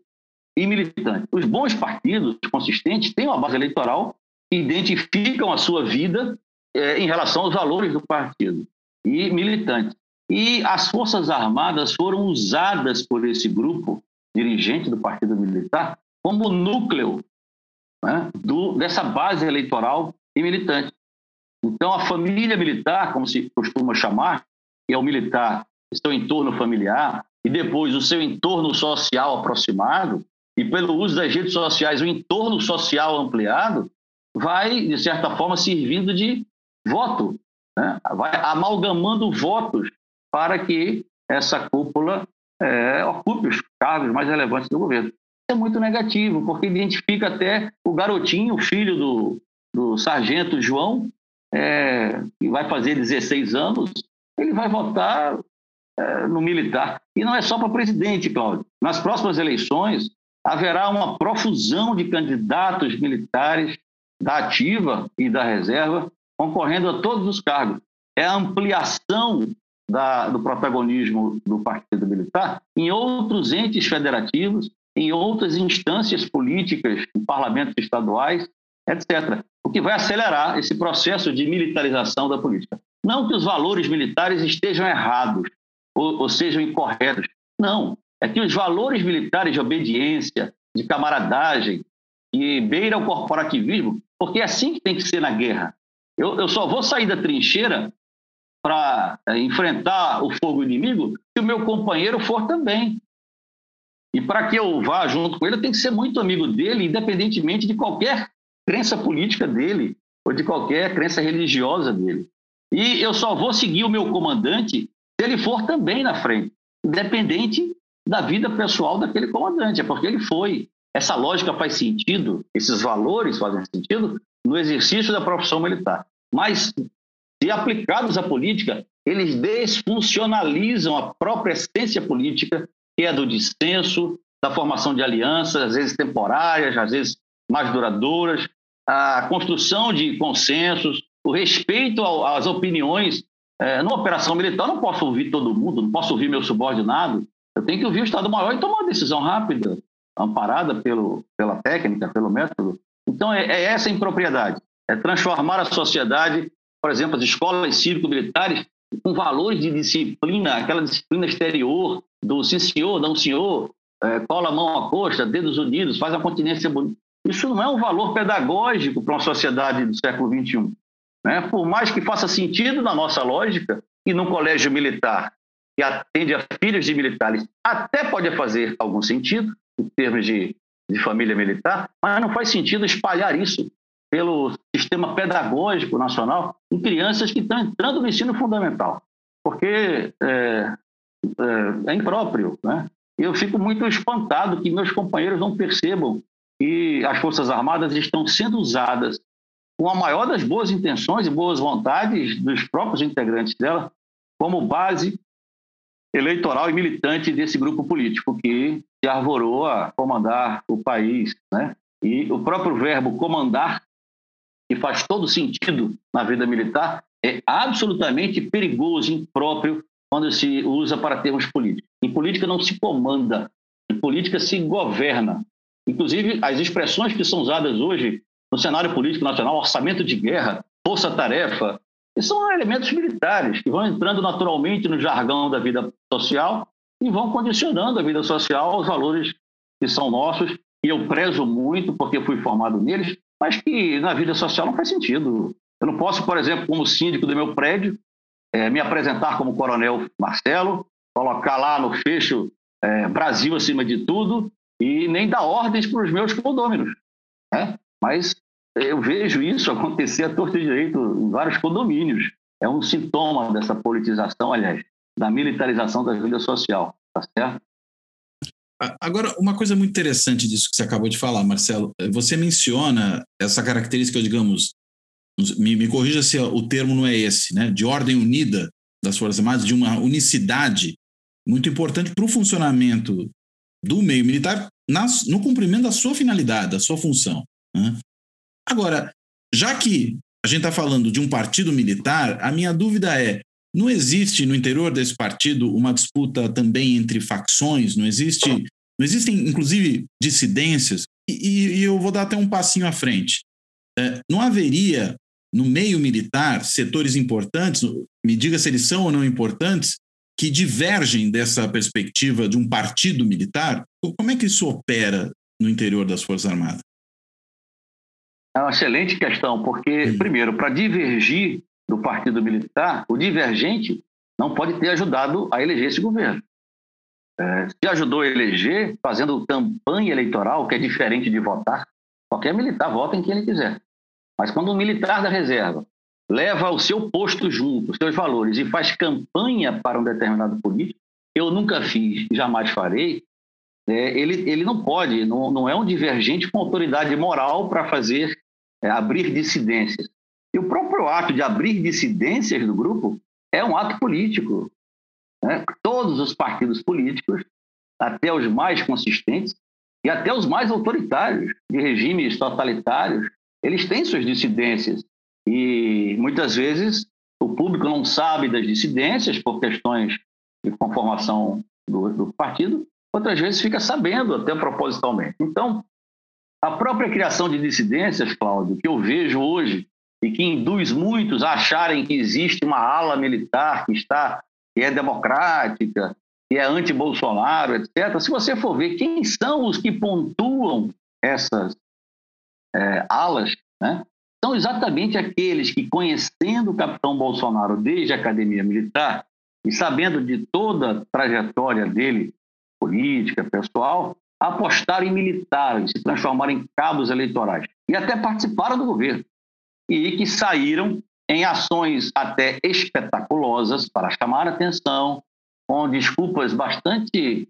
Speaker 3: e militante. Os bons partidos consistentes têm uma base eleitoral que identificam a sua vida é, em relação aos valores do partido e militante. E as Forças Armadas foram usadas por esse grupo dirigente do Partido Militar como núcleo né, do, dessa base eleitoral e militante. Então, a família militar, como se costuma chamar, que é o militar, seu entorno familiar, e depois o seu entorno social aproximado, e pelo uso das redes sociais, o entorno social ampliado, vai, de certa forma, servindo de voto, né? vai amalgamando votos para que essa cúpula é, ocupe os cargos mais relevantes do governo. Isso é muito negativo, porque identifica até o garotinho, o filho do, do sargento João, é, que vai fazer 16 anos, ele vai votar é, no militar. E não é só para presidente, Cláudio. Nas próximas eleições, haverá uma profusão de candidatos militares da ativa e da reserva concorrendo a todos os cargos. É a ampliação da, do protagonismo do Partido Militar em outros entes federativos, em outras instâncias políticas, em parlamentos estaduais, etc. O que vai acelerar esse processo de militarização da política. Não que os valores militares estejam errados ou, ou sejam incorretos. Não. É que os valores militares de obediência, de camaradagem, e beira o corporativismo, porque é assim que tem que ser na guerra. Eu, eu só vou sair da trincheira para é, enfrentar o fogo inimigo se o meu companheiro for também. E para que eu vá junto com ele, eu tenho que ser muito amigo dele, independentemente de qualquer crença política dele ou de qualquer crença religiosa dele. E eu só vou seguir o meu comandante se ele for também na frente, independente da vida pessoal daquele comandante, é porque ele foi. Essa lógica faz sentido, esses valores fazem sentido no exercício da profissão militar. Mas, se aplicados à política, eles desfuncionalizam a própria essência política, que é do dissenso, da formação de alianças, às vezes temporárias, às vezes mais duradouras, a construção de consensos, o respeito às opiniões. É, numa operação militar, eu não posso ouvir todo mundo, não posso ouvir meu subordinado, eu tenho que ouvir o Estado-Maior e tomar uma decisão rápida, amparada pelo, pela técnica, pelo método. Então, é, é essa impropriedade. É transformar a sociedade, por exemplo, as escolas cívico-militares, com valores de disciplina, aquela disciplina exterior do sim senhor, não senhor, é, cola a mão à costa, dedos unidos, faz a continência. Isso não é um valor pedagógico para uma sociedade do século XXI. Né? Por mais que faça sentido na nossa lógica, e num colégio militar que atende a filhos de militares, até pode fazer algum sentido, em termos de, de família militar, mas não faz sentido espalhar isso pelo sistema pedagógico nacional em crianças que estão entrando no ensino fundamental, porque é, é, é impróprio. Né? Eu fico muito espantado que meus companheiros não percebam que as Forças Armadas estão sendo usadas com a maior das boas intenções e boas vontades dos próprios integrantes dela como base eleitoral e militante desse grupo político que se arvorou a comandar o país. Né? E o próprio verbo comandar, que faz todo sentido na vida militar, é absolutamente perigoso, impróprio, quando se usa para termos políticos. Em política não se comanda, em política se governa. Inclusive, as expressões que são usadas hoje no cenário político nacional, orçamento de guerra, força-tarefa, são elementos militares que vão entrando naturalmente no jargão da vida social e vão condicionando a vida social aos valores que são nossos, e eu prezo muito porque fui formado neles, mas que na vida social não faz sentido. Eu não posso, por exemplo, como síndico do meu prédio, é, me apresentar como coronel Marcelo, colocar lá no fecho é, Brasil acima de tudo e nem dar ordens para os meus condôminos. Né? Mas eu vejo isso acontecer a torto direito em vários condomínios. É um sintoma dessa politização, aliás, da militarização da vida social, tá certo?
Speaker 2: Agora, uma coisa muito interessante disso que você acabou de falar, Marcelo, você menciona essa característica, digamos, me, me corrija se o termo não é esse, né, de ordem unida das Forças Armadas, de uma unicidade muito importante para o funcionamento do meio militar, nas, no cumprimento da sua finalidade, da sua função. Né? Agora, já que a gente está falando de um partido militar, a minha dúvida é: não existe no interior desse partido uma disputa também entre facções? Não existe, não existem, inclusive, dissidências? E, e eu vou dar até um passinho à frente. É, não haveria no meio militar setores importantes, me diga se eles são ou não importantes, que divergem dessa perspectiva de um partido militar? Como é que isso opera no interior das Forças Armadas?
Speaker 3: É uma excelente questão, porque, Sim. primeiro, para divergir do partido militar, o divergente não pode ter ajudado a eleger esse governo. É, se ajudou a eleger fazendo campanha eleitoral, que é diferente de votar, qualquer militar vota em quem ele quiser. Mas quando um militar da reserva leva o seu posto junto, os seus valores, e faz campanha para um determinado político, eu nunca fiz, jamais farei, é, ele, ele não pode, não, não é um divergente com autoridade moral para fazer é, abrir dissidências. E o próprio ato de abrir dissidências do grupo é um ato político. Né? Todos os partidos políticos, até os mais consistentes e até os mais autoritários, de regimes totalitários, eles têm suas dissidências. E muitas vezes o público não sabe das dissidências por questões de conformação do, do partido, outras vezes fica sabendo, até propositalmente. Então, a própria criação de dissidências, Cláudio, que eu vejo hoje e que induz muitos a acharem que existe uma ala militar que está que é democrática, que é anti-Bolsonaro, etc. Se você for ver quem são os que pontuam essas é, alas, né, são exatamente aqueles que, conhecendo o capitão Bolsonaro desde a academia militar e sabendo de toda a trajetória dele, política, pessoal, apostaram em militares, se transformaram em cabos eleitorais. E até participaram do governo. E que saíram em ações até espetaculosas para chamar atenção, com desculpas bastante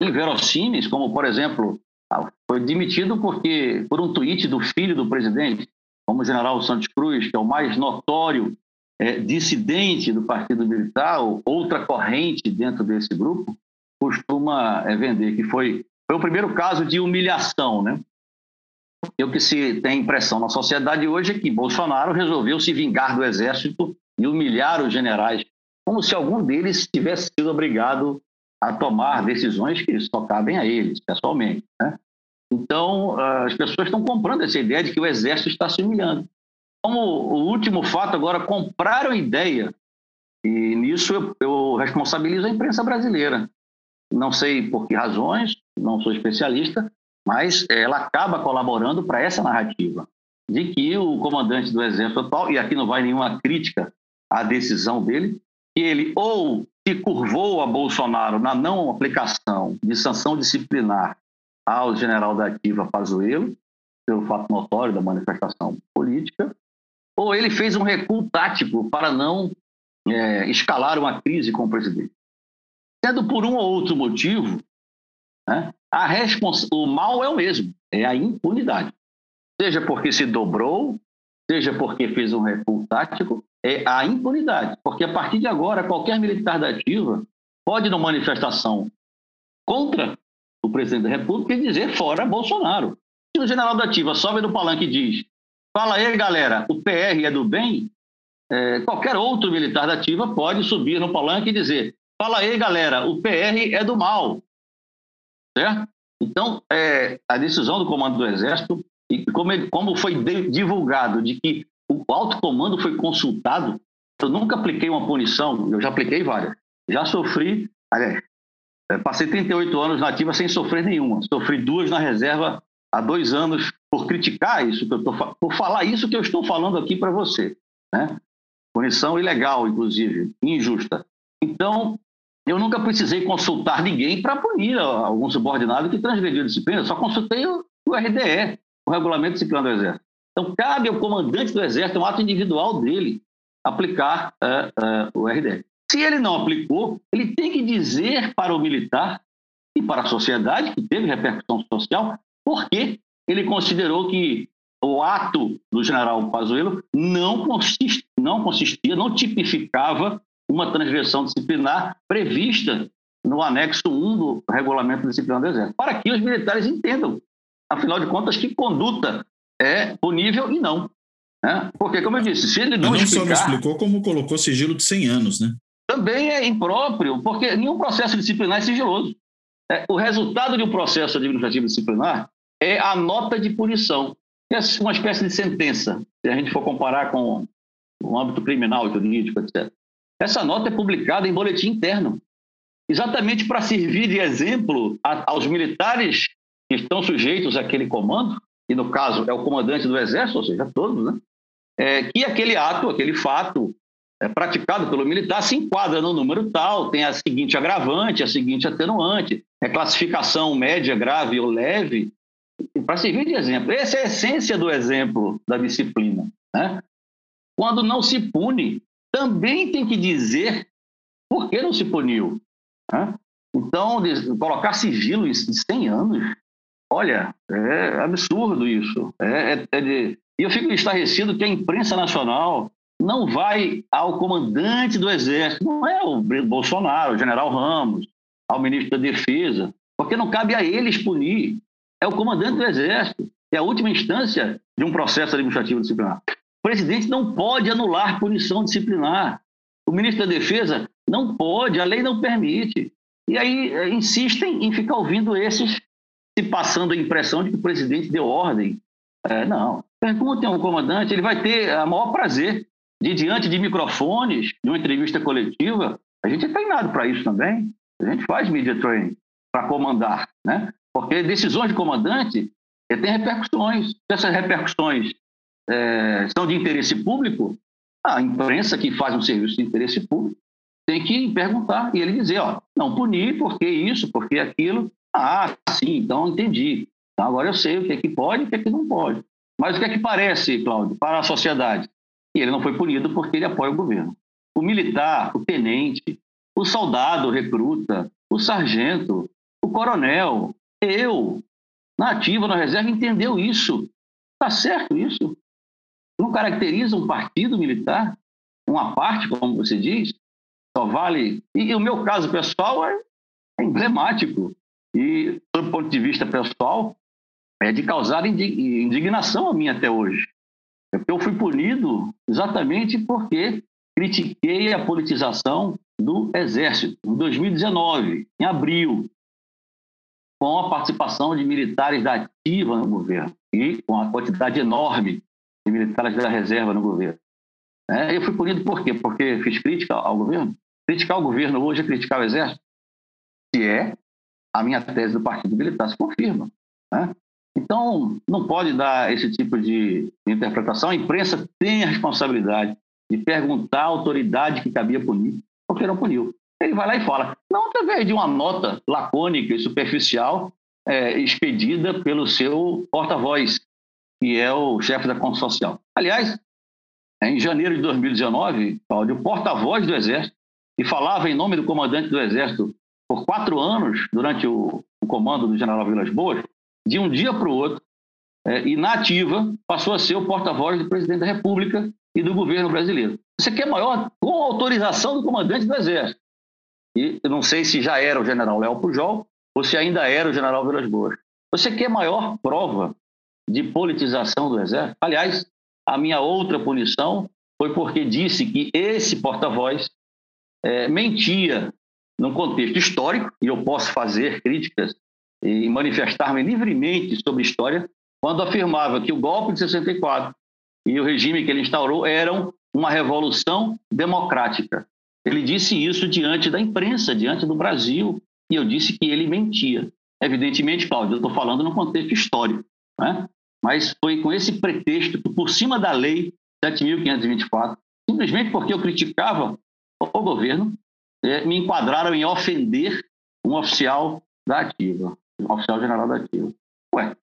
Speaker 3: inverossímeis, como, por exemplo, ah, foi demitido porque por um tweet do filho do presidente, como o general Santos Cruz, que é o mais notório é, dissidente do Partido Militar, ou outra corrente dentro desse grupo, costuma é, vender, que foi, foi o primeiro caso de humilhação, né? o que se tem impressão na sociedade hoje é que Bolsonaro resolveu se vingar do exército e humilhar os generais, como se algum deles tivesse sido obrigado a tomar decisões que só cabem a eles, pessoalmente. Né? Então, as pessoas estão comprando essa ideia de que o exército está se humilhando. Como o último fato agora, compraram a ideia, e nisso eu, eu responsabilizo a imprensa brasileira. Não sei por que razões, não sou especialista, mas ela acaba colaborando para essa narrativa de que o comandante do Exército atual, e aqui não vai nenhuma crítica à decisão dele, que ele ou se curvou a Bolsonaro na não aplicação de sanção disciplinar ao general da ativa Pazuello, pelo fato notório da manifestação política, ou ele fez um recuo tático para não é, escalar uma crise com o presidente. Sendo por um ou outro motivo, né, a respons... o mal é o mesmo, é a impunidade. Seja porque se dobrou, seja porque fez um recuo tático, é a impunidade. Porque a partir de agora, qualquer militar da ativa pode, numa manifestação contra o presidente da República, dizer fora Bolsonaro. Se o general da ativa sobe no palanque e diz: fala aí, galera, o PR é do bem, é, qualquer outro militar da ativa pode subir no palanque e dizer: fala aí, galera, o PR é do mal. Certo? Então, é, a decisão do comando do Exército, e como, ele, como foi divulgado de que o alto comando foi consultado, eu nunca apliquei uma punição, eu já apliquei várias. Já sofri, aliás, é, passei 38 anos na ativa sem sofrer nenhuma. Sofri duas na reserva há dois anos por criticar isso, que eu tô, por falar isso que eu estou falando aqui para você. Né? Punição ilegal, inclusive, injusta. Então, eu nunca precisei consultar ninguém para punir algum subordinado que transgrediu a disciplina, só consultei o, RDE, o Regulamento Disciplinar do Exército. Então, cabe ao comandante do Exército, é um ato individual dele, aplicar é, é, o RDE. Se ele não aplicou, ele tem que dizer para o militar e para a sociedade, que teve repercussão social, por que ele considerou que o ato do general Pazuello não, consist, não consistia, não tipificava uma transgressão disciplinar prevista no anexo 1 do regulamento disciplinar do Exército, para que os militares entendam, afinal de contas, que conduta é punível e não. Né? Porque, como eu disse, se ele não,
Speaker 2: Mas
Speaker 3: não explicar...
Speaker 2: só não explicou como colocou sigilo de 100 anos, né?
Speaker 3: Também é impróprio, porque nenhum processo disciplinar é sigiloso. É, o resultado de um processo administrativo disciplinar é a nota de punição, que é uma espécie de sentença, se a gente for comparar com o âmbito criminal, jurídico, etc. Essa nota é publicada em boletim interno, exatamente para servir de exemplo a, aos militares que estão sujeitos àquele comando, e no caso é o comandante do Exército, ou seja, todos, né? É, que aquele ato, aquele fato é, praticado pelo militar se enquadra no número tal, tem a seguinte agravante, a seguinte atenuante, é classificação média, grave ou leve, para servir de exemplo. Essa é a essência do exemplo da disciplina. Né? Quando não se pune, também tem que dizer por que não se puniu. Né? Então, colocar sigilo de 100 anos, olha, é absurdo isso. É, é, é de... E eu fico estarrecido que a imprensa nacional não vai ao comandante do Exército, não é o Bolsonaro, o general Ramos, ao ministro da Defesa, porque não cabe a eles punir. É o comandante do Exército, é a última instância de um processo administrativo disciplinar. Presidente não pode anular punição disciplinar. O ministro da Defesa não pode, a lei não permite. E aí eh, insistem em ficar ouvindo esses se passando a impressão de que o presidente deu ordem. É, não. Como tem um comandante, ele vai ter o maior prazer de, diante de microfones, de uma entrevista coletiva, a gente é treinado para isso também. A gente faz media training para comandar, né? Porque decisões de comandante é, têm repercussões. Se essas repercussões é, são de interesse público, a imprensa que faz um serviço de interesse público tem que perguntar e ele dizer, ó, não punir, porque isso, porque aquilo. Ah, sim, então entendi. Então, agora eu sei o que é que pode e o que é que não pode. Mas o que é que parece, Cláudio, para a sociedade? E ele não foi punido porque ele apoia o governo. O militar, o tenente, o soldado, o recruta, o sargento, o coronel, eu, na ativa, na reserva, entendeu isso. Está certo isso. Não caracteriza um partido militar, uma parte, como você diz, só vale. E, e o meu caso pessoal é, é emblemático. E, do ponto de vista pessoal, é de causar indignação a mim até hoje. Eu fui punido exatamente porque critiquei a politização do Exército em 2019, em abril, com a participação de militares da ativa no governo e com a quantidade enorme de militares da reserva no governo. É, eu fui punido por quê? Porque fiz crítica ao governo? Criticar o governo hoje é criticar o Exército? Se é, a minha tese do Partido Militar se confirma. Né? Então, não pode dar esse tipo de interpretação. A imprensa tem a responsabilidade de perguntar à autoridade que cabia punir, porque não puniu. Ele vai lá e fala, não através de uma nota lacônica e superficial é, expedida pelo seu porta-voz, que é o chefe da Conta Social. Aliás, em janeiro de 2019, o porta-voz do Exército, que falava em nome do comandante do Exército por quatro anos, durante o, o comando do general Vilas Boas, de um dia para o outro, é, e na ativa, passou a ser o porta-voz do presidente da República e do governo brasileiro. Você quer maior com autorização do comandante do Exército. E eu não sei se já era o general Léo Pujol ou se ainda era o general Vilas Boas. Você quer maior prova de politização do Exército? Aliás, a minha outra punição foi porque disse que esse porta-voz é, mentia num contexto histórico, e eu posso fazer críticas e manifestar-me livremente sobre história, quando afirmava que o golpe de 64 e o regime que ele instaurou eram uma revolução democrática. Ele disse isso diante da imprensa, diante do Brasil, e eu disse que ele mentia. Evidentemente, Cláudio, eu estou falando no contexto histórico, né? Mas foi com esse pretexto, por cima da lei 7.524, simplesmente porque eu criticava o governo, é, me enquadraram em ofender um oficial da ativa um oficial general da ativa. Ué,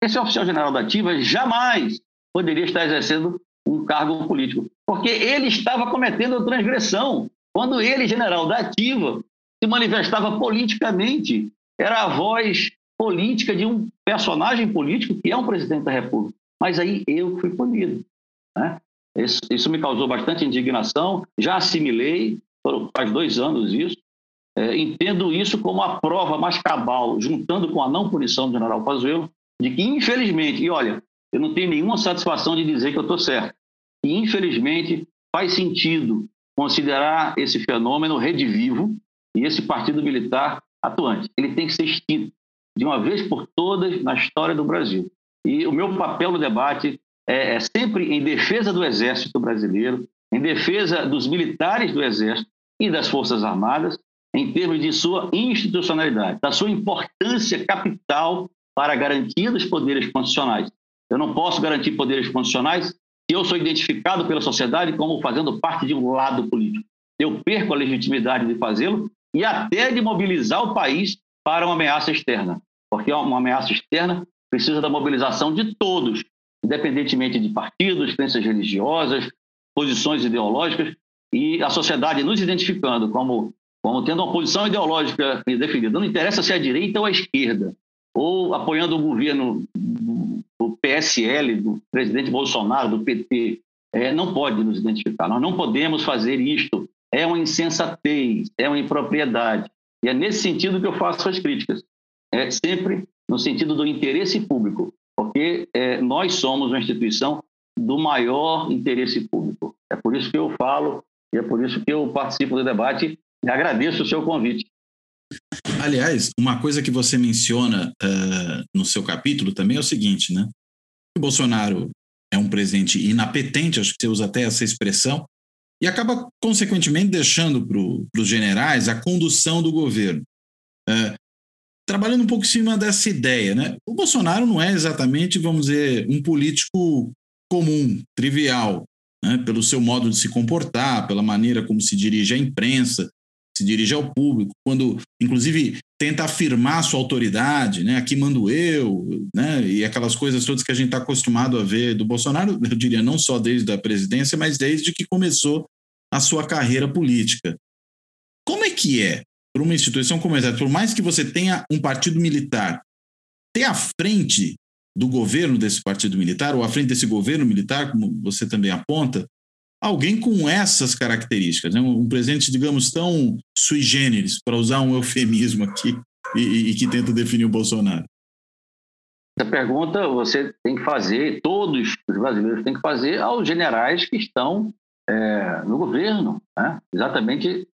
Speaker 3: esse oficial general da ativa jamais poderia estar exercendo um cargo político, porque ele estava cometendo transgressão. Quando ele, general da ativa, se manifestava politicamente, era a voz política de um personagem político que é um presidente da República. Mas aí eu fui punido. Né? Isso, isso, me causou bastante indignação, já assimilei, faz dois anos isso, é, entendo isso como a prova mais cabal, juntando com a não punição do general Pazuello, de que, infelizmente, e olha, eu não tenho nenhuma satisfação de dizer que eu estou certo, e infelizmente faz sentido considerar esse fenômeno redivivo e esse partido militar atuante. Ele tem que ser extinto de uma vez por todas na história do Brasil. E o meu papel no debate é, é sempre em defesa do Exército brasileiro, em defesa dos militares do Exército e das Forças Armadas, em termos de sua institucionalidade, da sua importância capital para a garantia dos poderes constitucionais. Eu não posso garantir poderes constitucionais se eu sou identificado pela sociedade como fazendo parte de um lado político. Eu perco a legitimidade de fazê-lo e até de mobilizar o país para uma ameaça externa, porque uma ameaça externa precisa da mobilização de todos, independentemente de partidos, crenças religiosas, posições ideológicas, e a sociedade nos identificando como, como tendo uma posição ideológica definida. Não interessa se é a direita ou a esquerda, ou apoiando o governo do PSL, do presidente Bolsonaro, do PT, é, não pode nos identificar. Nós não podemos fazer isto. É uma insensatez, é uma impropriedade. E é nesse sentido que eu faço as críticas. É sempre no sentido do interesse público, porque é, nós somos uma instituição do maior interesse público. É por isso que eu falo e é por isso que eu participo do debate e agradeço o seu convite.
Speaker 2: Aliás, uma coisa que você menciona uh, no seu capítulo também é o seguinte, né? O Bolsonaro é um presidente inapetente, acho que você usa até essa expressão, e acaba, consequentemente, deixando para os generais a condução do governo. Uh, trabalhando um pouco em cima dessa ideia, né? O Bolsonaro não é exatamente, vamos dizer, um político comum, trivial, né? pelo seu modo de se comportar, pela maneira como se dirige à imprensa, se dirige ao público, quando, inclusive, tenta afirmar sua autoridade, né? Aqui mando eu, né? E aquelas coisas todas que a gente está acostumado a ver do Bolsonaro, eu diria não só desde a presidência, mas desde que começou a sua carreira política. Como é que é para uma instituição como essa, por mais que você tenha um partido militar, ter à frente do governo desse partido militar, ou à frente desse governo militar, como você também aponta, alguém com essas características, né? um presidente, digamos, tão sui generis, para usar um eufemismo aqui, e, e, que tenta definir o Bolsonaro?
Speaker 3: Essa pergunta você tem que fazer, todos os brasileiros têm que fazer aos generais que estão é, no governo, né? exatamente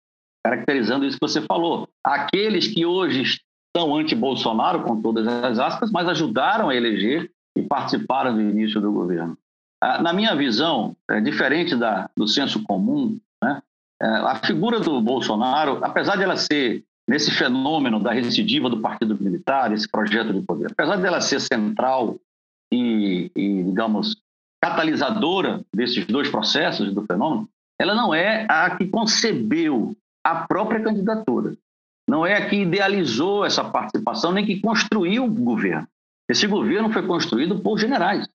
Speaker 3: caracterizando isso que você falou. Aqueles que hoje estão anti-Bolsonaro, com todas as aspas, mas ajudaram a eleger e participaram do início do governo. Ah, na minha visão, é diferente da, do senso comum, né? É, a figura do Bolsonaro, apesar de ela ser nesse fenômeno da recidiva do Partido Militar, esse projeto de poder, apesar dela ser central e, e, digamos, catalisadora desses dois processos do fenômeno, ela não é a que concebeu a própria candidatura. Não é a que idealizou essa participação, nem que construiu o governo. Esse governo foi construído por generais.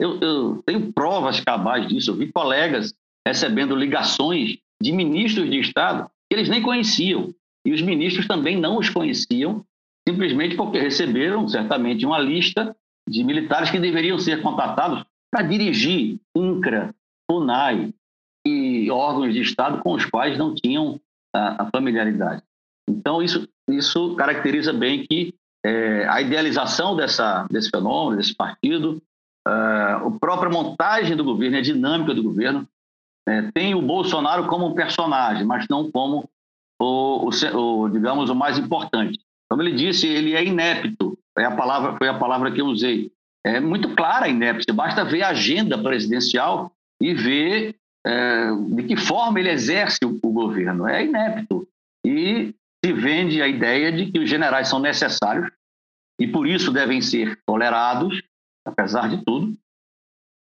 Speaker 3: Eu, eu tenho provas cabais disso. Eu vi colegas recebendo ligações de ministros de Estado que eles nem conheciam. E os ministros também não os conheciam, simplesmente porque receberam, certamente, uma lista de militares que deveriam ser contratados para dirigir INCRA, FUNAI e órgãos de Estado com os quais não tinham a, a familiaridade. Então, isso, isso caracteriza bem que é, a idealização dessa, desse fenômeno, desse partido, a própria montagem do governo, a dinâmica do governo, é, tem o Bolsonaro como um personagem, mas não como o, o, o, digamos, o mais importante. Como ele disse, ele é inepto, é a palavra, foi a palavra que eu usei. É muito clara a inépcia, basta ver a agenda presidencial e ver é, de que forma ele exerce o, o governo. É inepto. E se vende a ideia de que os generais são necessários e por isso devem ser tolerados apesar de tudo,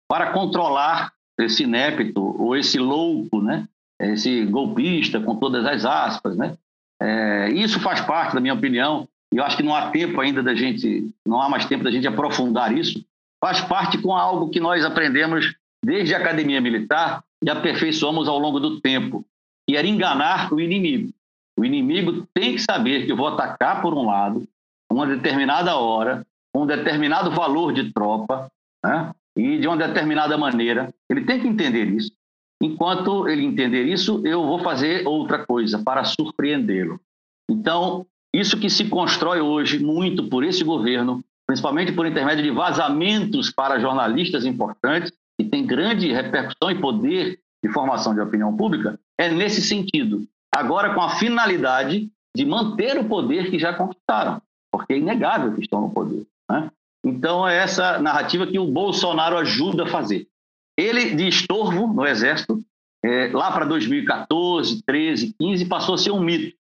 Speaker 3: para controlar esse inépito ou esse louco, né? esse golpista, com todas as aspas. Né? É, isso faz parte, da minha opinião, e eu acho que não há tempo ainda da gente, não há mais tempo da gente aprofundar isso, faz parte com algo que nós aprendemos desde a academia militar e aperfeiçoamos ao longo do tempo, que era enganar o inimigo. O inimigo tem que saber que eu vou atacar por um lado, uma determinada hora, um determinado valor de tropa né? e de uma determinada maneira. Ele tem que entender isso. Enquanto ele entender isso, eu vou fazer outra coisa para surpreendê-lo. Então, isso que se constrói hoje muito por esse governo, principalmente por intermédio de vazamentos para jornalistas importantes, que tem grande repercussão e poder de formação de opinião pública, é nesse sentido. Agora, com a finalidade de manter o poder que já conquistaram, porque é inegável que estão no poder. Né? Então, é essa narrativa que o Bolsonaro ajuda a fazer. Ele, de estorvo no Exército, é, lá para 2014, 13, 15, passou a ser um mito.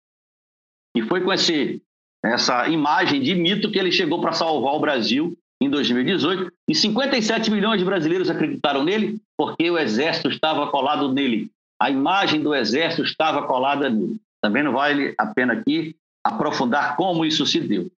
Speaker 3: E foi com esse, essa imagem de mito que ele chegou para salvar o Brasil em 2018. E 57 milhões de brasileiros acreditaram nele porque o Exército estava colado nele. A imagem do Exército estava colada nele. Também não vale a pena aqui aprofundar como isso se deu.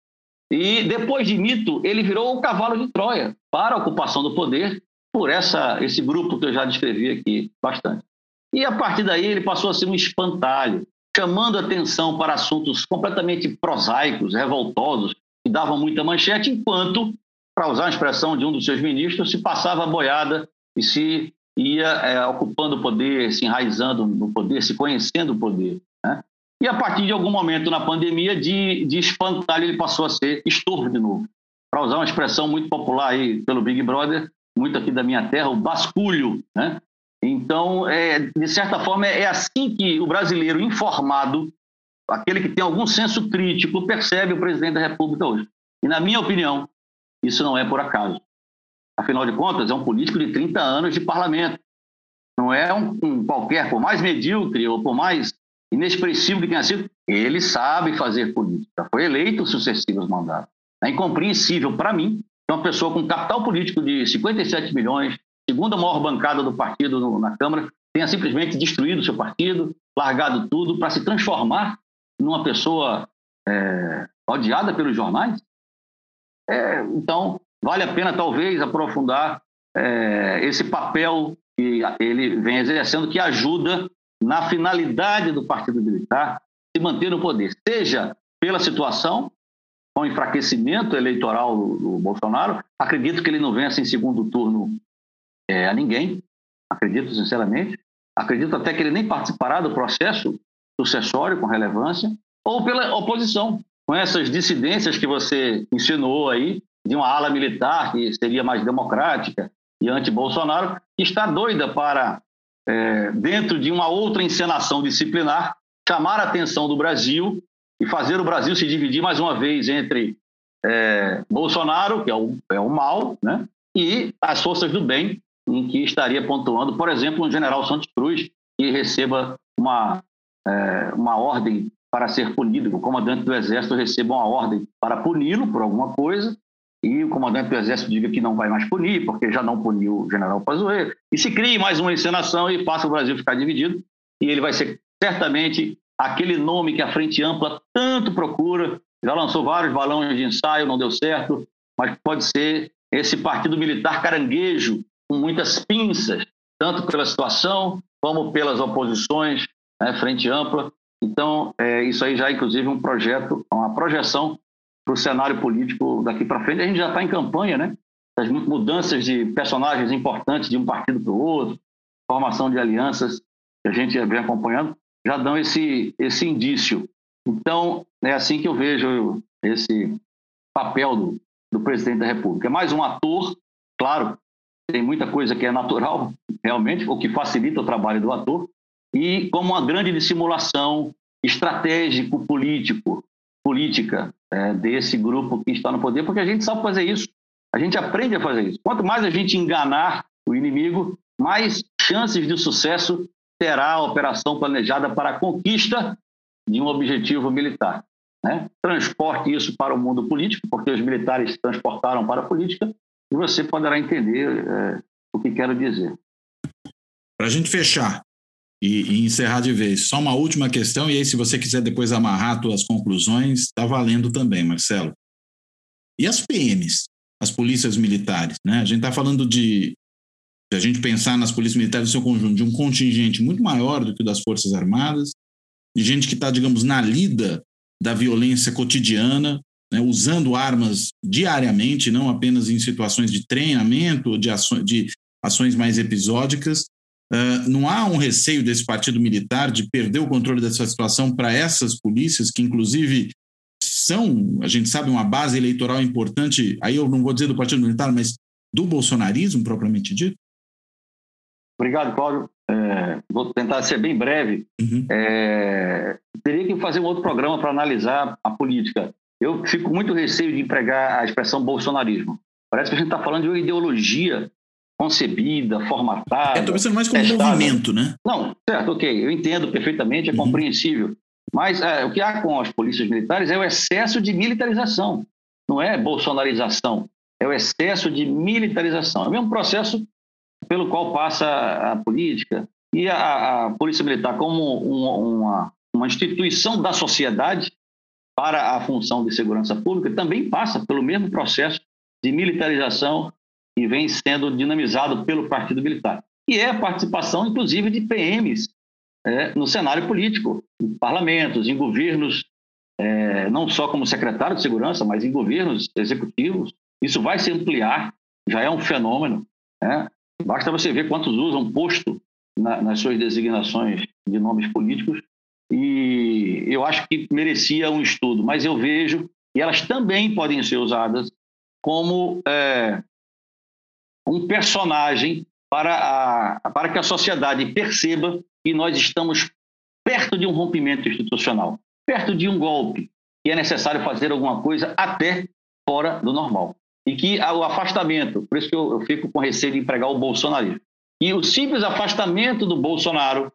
Speaker 3: E depois de mito, ele virou o cavalo de Troia para a ocupação do poder por essa, esse grupo que eu já descrevi aqui bastante. E a partir daí ele passou a ser um espantalho, chamando atenção para assuntos completamente prosaicos, revoltosos, que davam muita manchete, enquanto, para usar a expressão de um dos seus ministros, se passava a boiada e se ia é, ocupando o poder, se enraizando no poder, se conhecendo o poder. Né? E a partir de algum momento na pandemia, de, de espantalho, ele passou a ser estorvo de novo. Para usar uma expressão muito popular aí pelo Big Brother, muito aqui da minha terra, o basculho. Né? Então, é, de certa forma, é assim que o brasileiro informado, aquele que tem algum senso crítico, percebe o presidente da República hoje. E, na minha opinião, isso não é por acaso. Afinal de contas, é um político de 30 anos de parlamento. Não é um, um qualquer, por mais medíocre ou por mais inexpressivo que tenha sido, ele sabe fazer política. Foi eleito sucessivos mandatos. É incompreensível para mim que uma pessoa com capital político de 57 milhões, segunda maior bancada do partido no, na Câmara, tenha simplesmente destruído seu partido, largado tudo para se transformar numa pessoa é, odiada pelos jornais. É, então, vale a pena talvez aprofundar é, esse papel que ele vem exercendo, que ajuda na finalidade do Partido Militar se manter no poder, seja pela situação com o enfraquecimento eleitoral do, do, Bolsonaro. Acredito que ele não vença em segundo turno é, a ninguém, acredito sinceramente. Acredito até que ele nem participará do processo sucessório com relevância, ou pela oposição, com essas dissidências que você insinuou aí, de uma ala militar que seria mais democrática e anti-Bolsonaro, que está doida para, é, dentro de uma outra encenação disciplinar, chamar a atenção do Brasil e fazer o Brasil se dividir mais uma vez entre é, Bolsonaro, que é o, é o mal, né, e as forças do bem, em que estaria pontuando, por exemplo, um general Santos Cruz, que receba uma, é, uma ordem para ser punido, o comandante do Exército receba uma ordem para puni-lo por alguma coisa, e o comandante do Exército diga que não vai mais punir, porque já não puniu o general Pazuello, e se crie mais uma encenação e faça o Brasil ficar dividido, e ele vai ser certamente aquele nome que a Frente Ampla tanto procura, já lançou vários balões de ensaio, não deu certo, mas pode ser esse partido militar caranguejo, com muitas pinças, tanto pela situação como pelas oposições, né, Frente Ampla. Então, é, isso aí já é, inclusive, um projeto, uma projeção para o cenário político daqui para frente. A gente já está em campanha, né? As mudanças de personagens importantes de um partido para o outro, formação de alianças que a gente vem acompanhando já dão esse, esse indício. Então, é assim que eu vejo esse papel do, do presidente da República. É mais um ator, claro, tem muita coisa que é natural, realmente, o que facilita o trabalho do ator, e como uma grande dissimulação estratégico político, política é, desse grupo que está no poder, porque a gente sabe fazer isso, a gente aprende a fazer isso. Quanto mais a gente enganar o inimigo, mais chances de sucesso terá a operação planejada para a conquista de um objetivo militar. Né? Transporte isso para o mundo político, porque os militares transportaram para a política, e você poderá entender é, o que quero dizer.
Speaker 2: Para a gente fechar e, e, encerrar de vez, só uma última questão, e aí, se você quiser depois amarrar suas conclusões, está valendo também, Marcelo. E as PMs, as polícias militares? Né? A gente está falando de se a gente pensar nas polícias militares no seu conjunto, de um contingente muito maior do que o das Forças Armadas, de gente que está, digamos, na lida da violência cotidiana, né, usando armas diariamente, não apenas em situações de treinamento de, de ações mais episódicas. Uh, não há um receio desse partido militar de perder o controle dessa situação para essas polícias, que inclusive são, a gente sabe, uma base eleitoral importante, aí eu não vou dizer do partido militar, mas do bolsonarismo propriamente dito?
Speaker 3: Obrigado, Cláudio. É, vou tentar ser bem breve. Uhum. É, teria que fazer um outro programa para analisar a política. Eu fico muito receio de empregar a expressão bolsonarismo. Parece que a gente está falando de uma ideologia concebida, formatada.
Speaker 2: Estou pensando mais como um movimento, né?
Speaker 3: Não, certo, ok. Eu entendo perfeitamente, é uhum. compreensível. Mas é, o que há com as polícias militares é o excesso de militarização. Não é bolsonarização, é o excesso de militarização. É o mesmo processo pelo qual passa a política e a, a Polícia Militar como um, uma, uma instituição da sociedade para a função de segurança pública também passa pelo mesmo processo de militarização e vem sendo dinamizado pelo Partido Militar. E é a participação, inclusive, de PMs é, no cenário político, em parlamentos, em governos, é, não só como secretário de segurança, mas em governos executivos. Isso vai se ampliar, já é um fenômeno. Né? Basta você ver quantos usam posto na, nas suas designações de nomes políticos. E eu acho que merecia um estudo, mas eu vejo que elas também podem ser usadas como é, um personagem para, a, para que a sociedade perceba que nós estamos perto de um rompimento institucional, perto de um golpe, e é necessário fazer alguma coisa até fora do normal. E que o afastamento, por isso que eu, eu fico com receio de empregar o bolsonarismo, e o simples afastamento do Bolsonaro,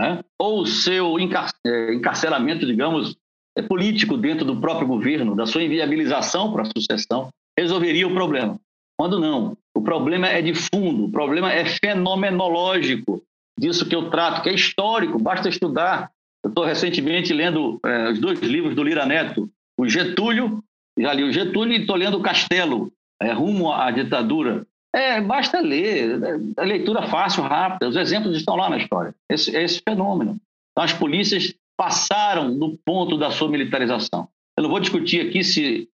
Speaker 3: né, ou o seu encar é, encarceramento, digamos, é, político dentro do próprio governo, da sua inviabilização para a sucessão, resolveria o problema. Quando não, o problema é de fundo, o problema é fenomenológico, disso que eu trato, que é histórico, basta estudar. Eu estou recentemente lendo é, os dois livros do Lira Neto, o Getúlio, já li o Getúlio e estou lendo o Castelo, é, Rumo à Ditadura. É, basta ler, é, é leitura fácil, rápida, os exemplos estão lá na história. Esse, é esse fenômeno. Então, as polícias passaram do ponto da sua militarização. Eu não vou discutir aqui se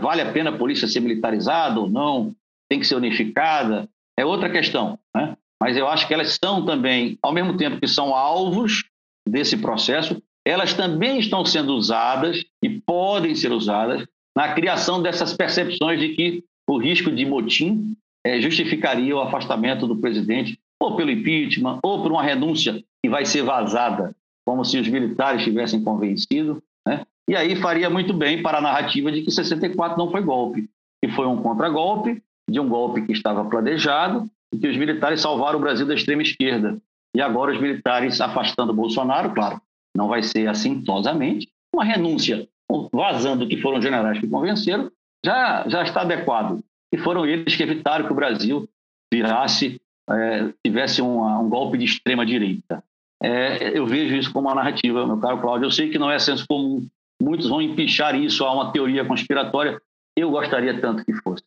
Speaker 3: vale a pena a polícia ser militarizada ou não, tem que ser unificada, é outra questão. Né? Mas eu acho que elas são também, ao mesmo tempo que são alvos desse processo, elas também estão sendo usadas e podem ser usadas na criação dessas percepções de que o risco de motim é, justificaria o afastamento do presidente, ou pelo impeachment, ou por uma renúncia que vai ser vazada, como se os militares tivessem convencido. Né? E aí faria muito bem para a narrativa de que 64 não foi golpe, que foi um contragolpe, de um golpe que estava planejado e que os militares salvaram o Brasil da extrema esquerda. E agora os militares afastando Bolsonaro, claro, não vai ser assintosamente, uma renúncia vazando que foram generais que convenceram, já, já está adequado. E foram eles que evitaram que o Brasil virasse, é, tivesse um, um golpe de extrema direita. É, eu vejo isso como uma narrativa, meu caro Cláudio. Eu sei que não é senso comum, muitos vão empichar isso a uma teoria conspiratória. Eu gostaria tanto que fosse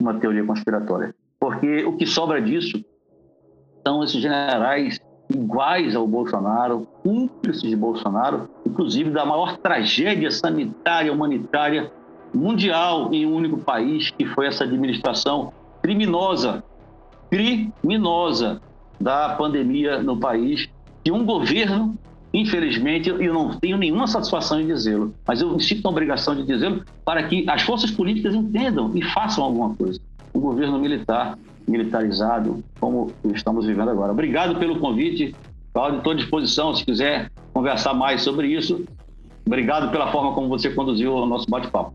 Speaker 3: uma teoria conspiratória, porque o que sobra disso são esses generais iguais ao Bolsonaro, cúmplices de Bolsonaro, inclusive da maior tragédia sanitária humanitária mundial em um único país, que foi essa administração criminosa, criminosa da pandemia no país, que um governo Infelizmente, eu não tenho nenhuma satisfação em dizê-lo, mas eu sinto na obrigação de dizê-lo para que as forças políticas entendam e façam alguma coisa. Um governo militar, militarizado, como estamos vivendo agora. Obrigado pelo convite, Cláudio. Estou à disposição se quiser conversar mais sobre isso. Obrigado pela forma como você conduziu o nosso bate-papo.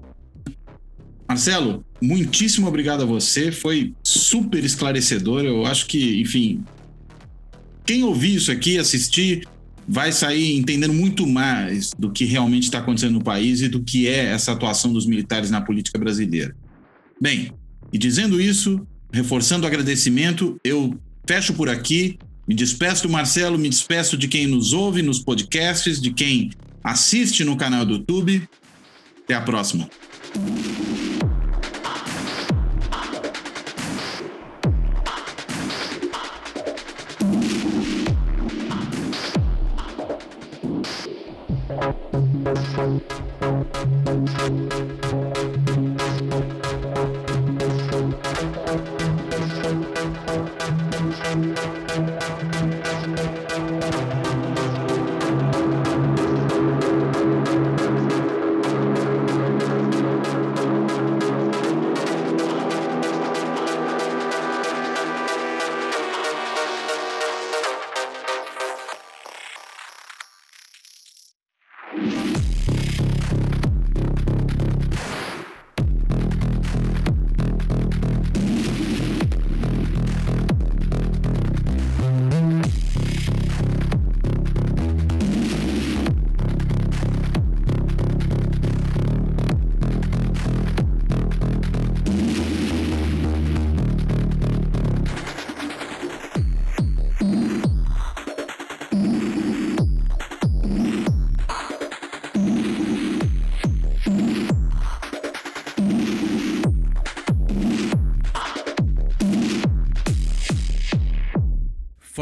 Speaker 2: Marcelo, muitíssimo obrigado a você. Foi super esclarecedor. Eu acho que, enfim, quem ouvir isso aqui, assistir, vai sair entendendo muito mais do que realmente está acontecendo no país e do que é essa atuação dos militares na política brasileira. Bem, e dizendo isso, reforçando o agradecimento, eu fecho por aqui, me despeço do Marcelo, me despeço de quem nos ouve nos podcasts, de quem assiste no canal do YouTube. Até a próxima.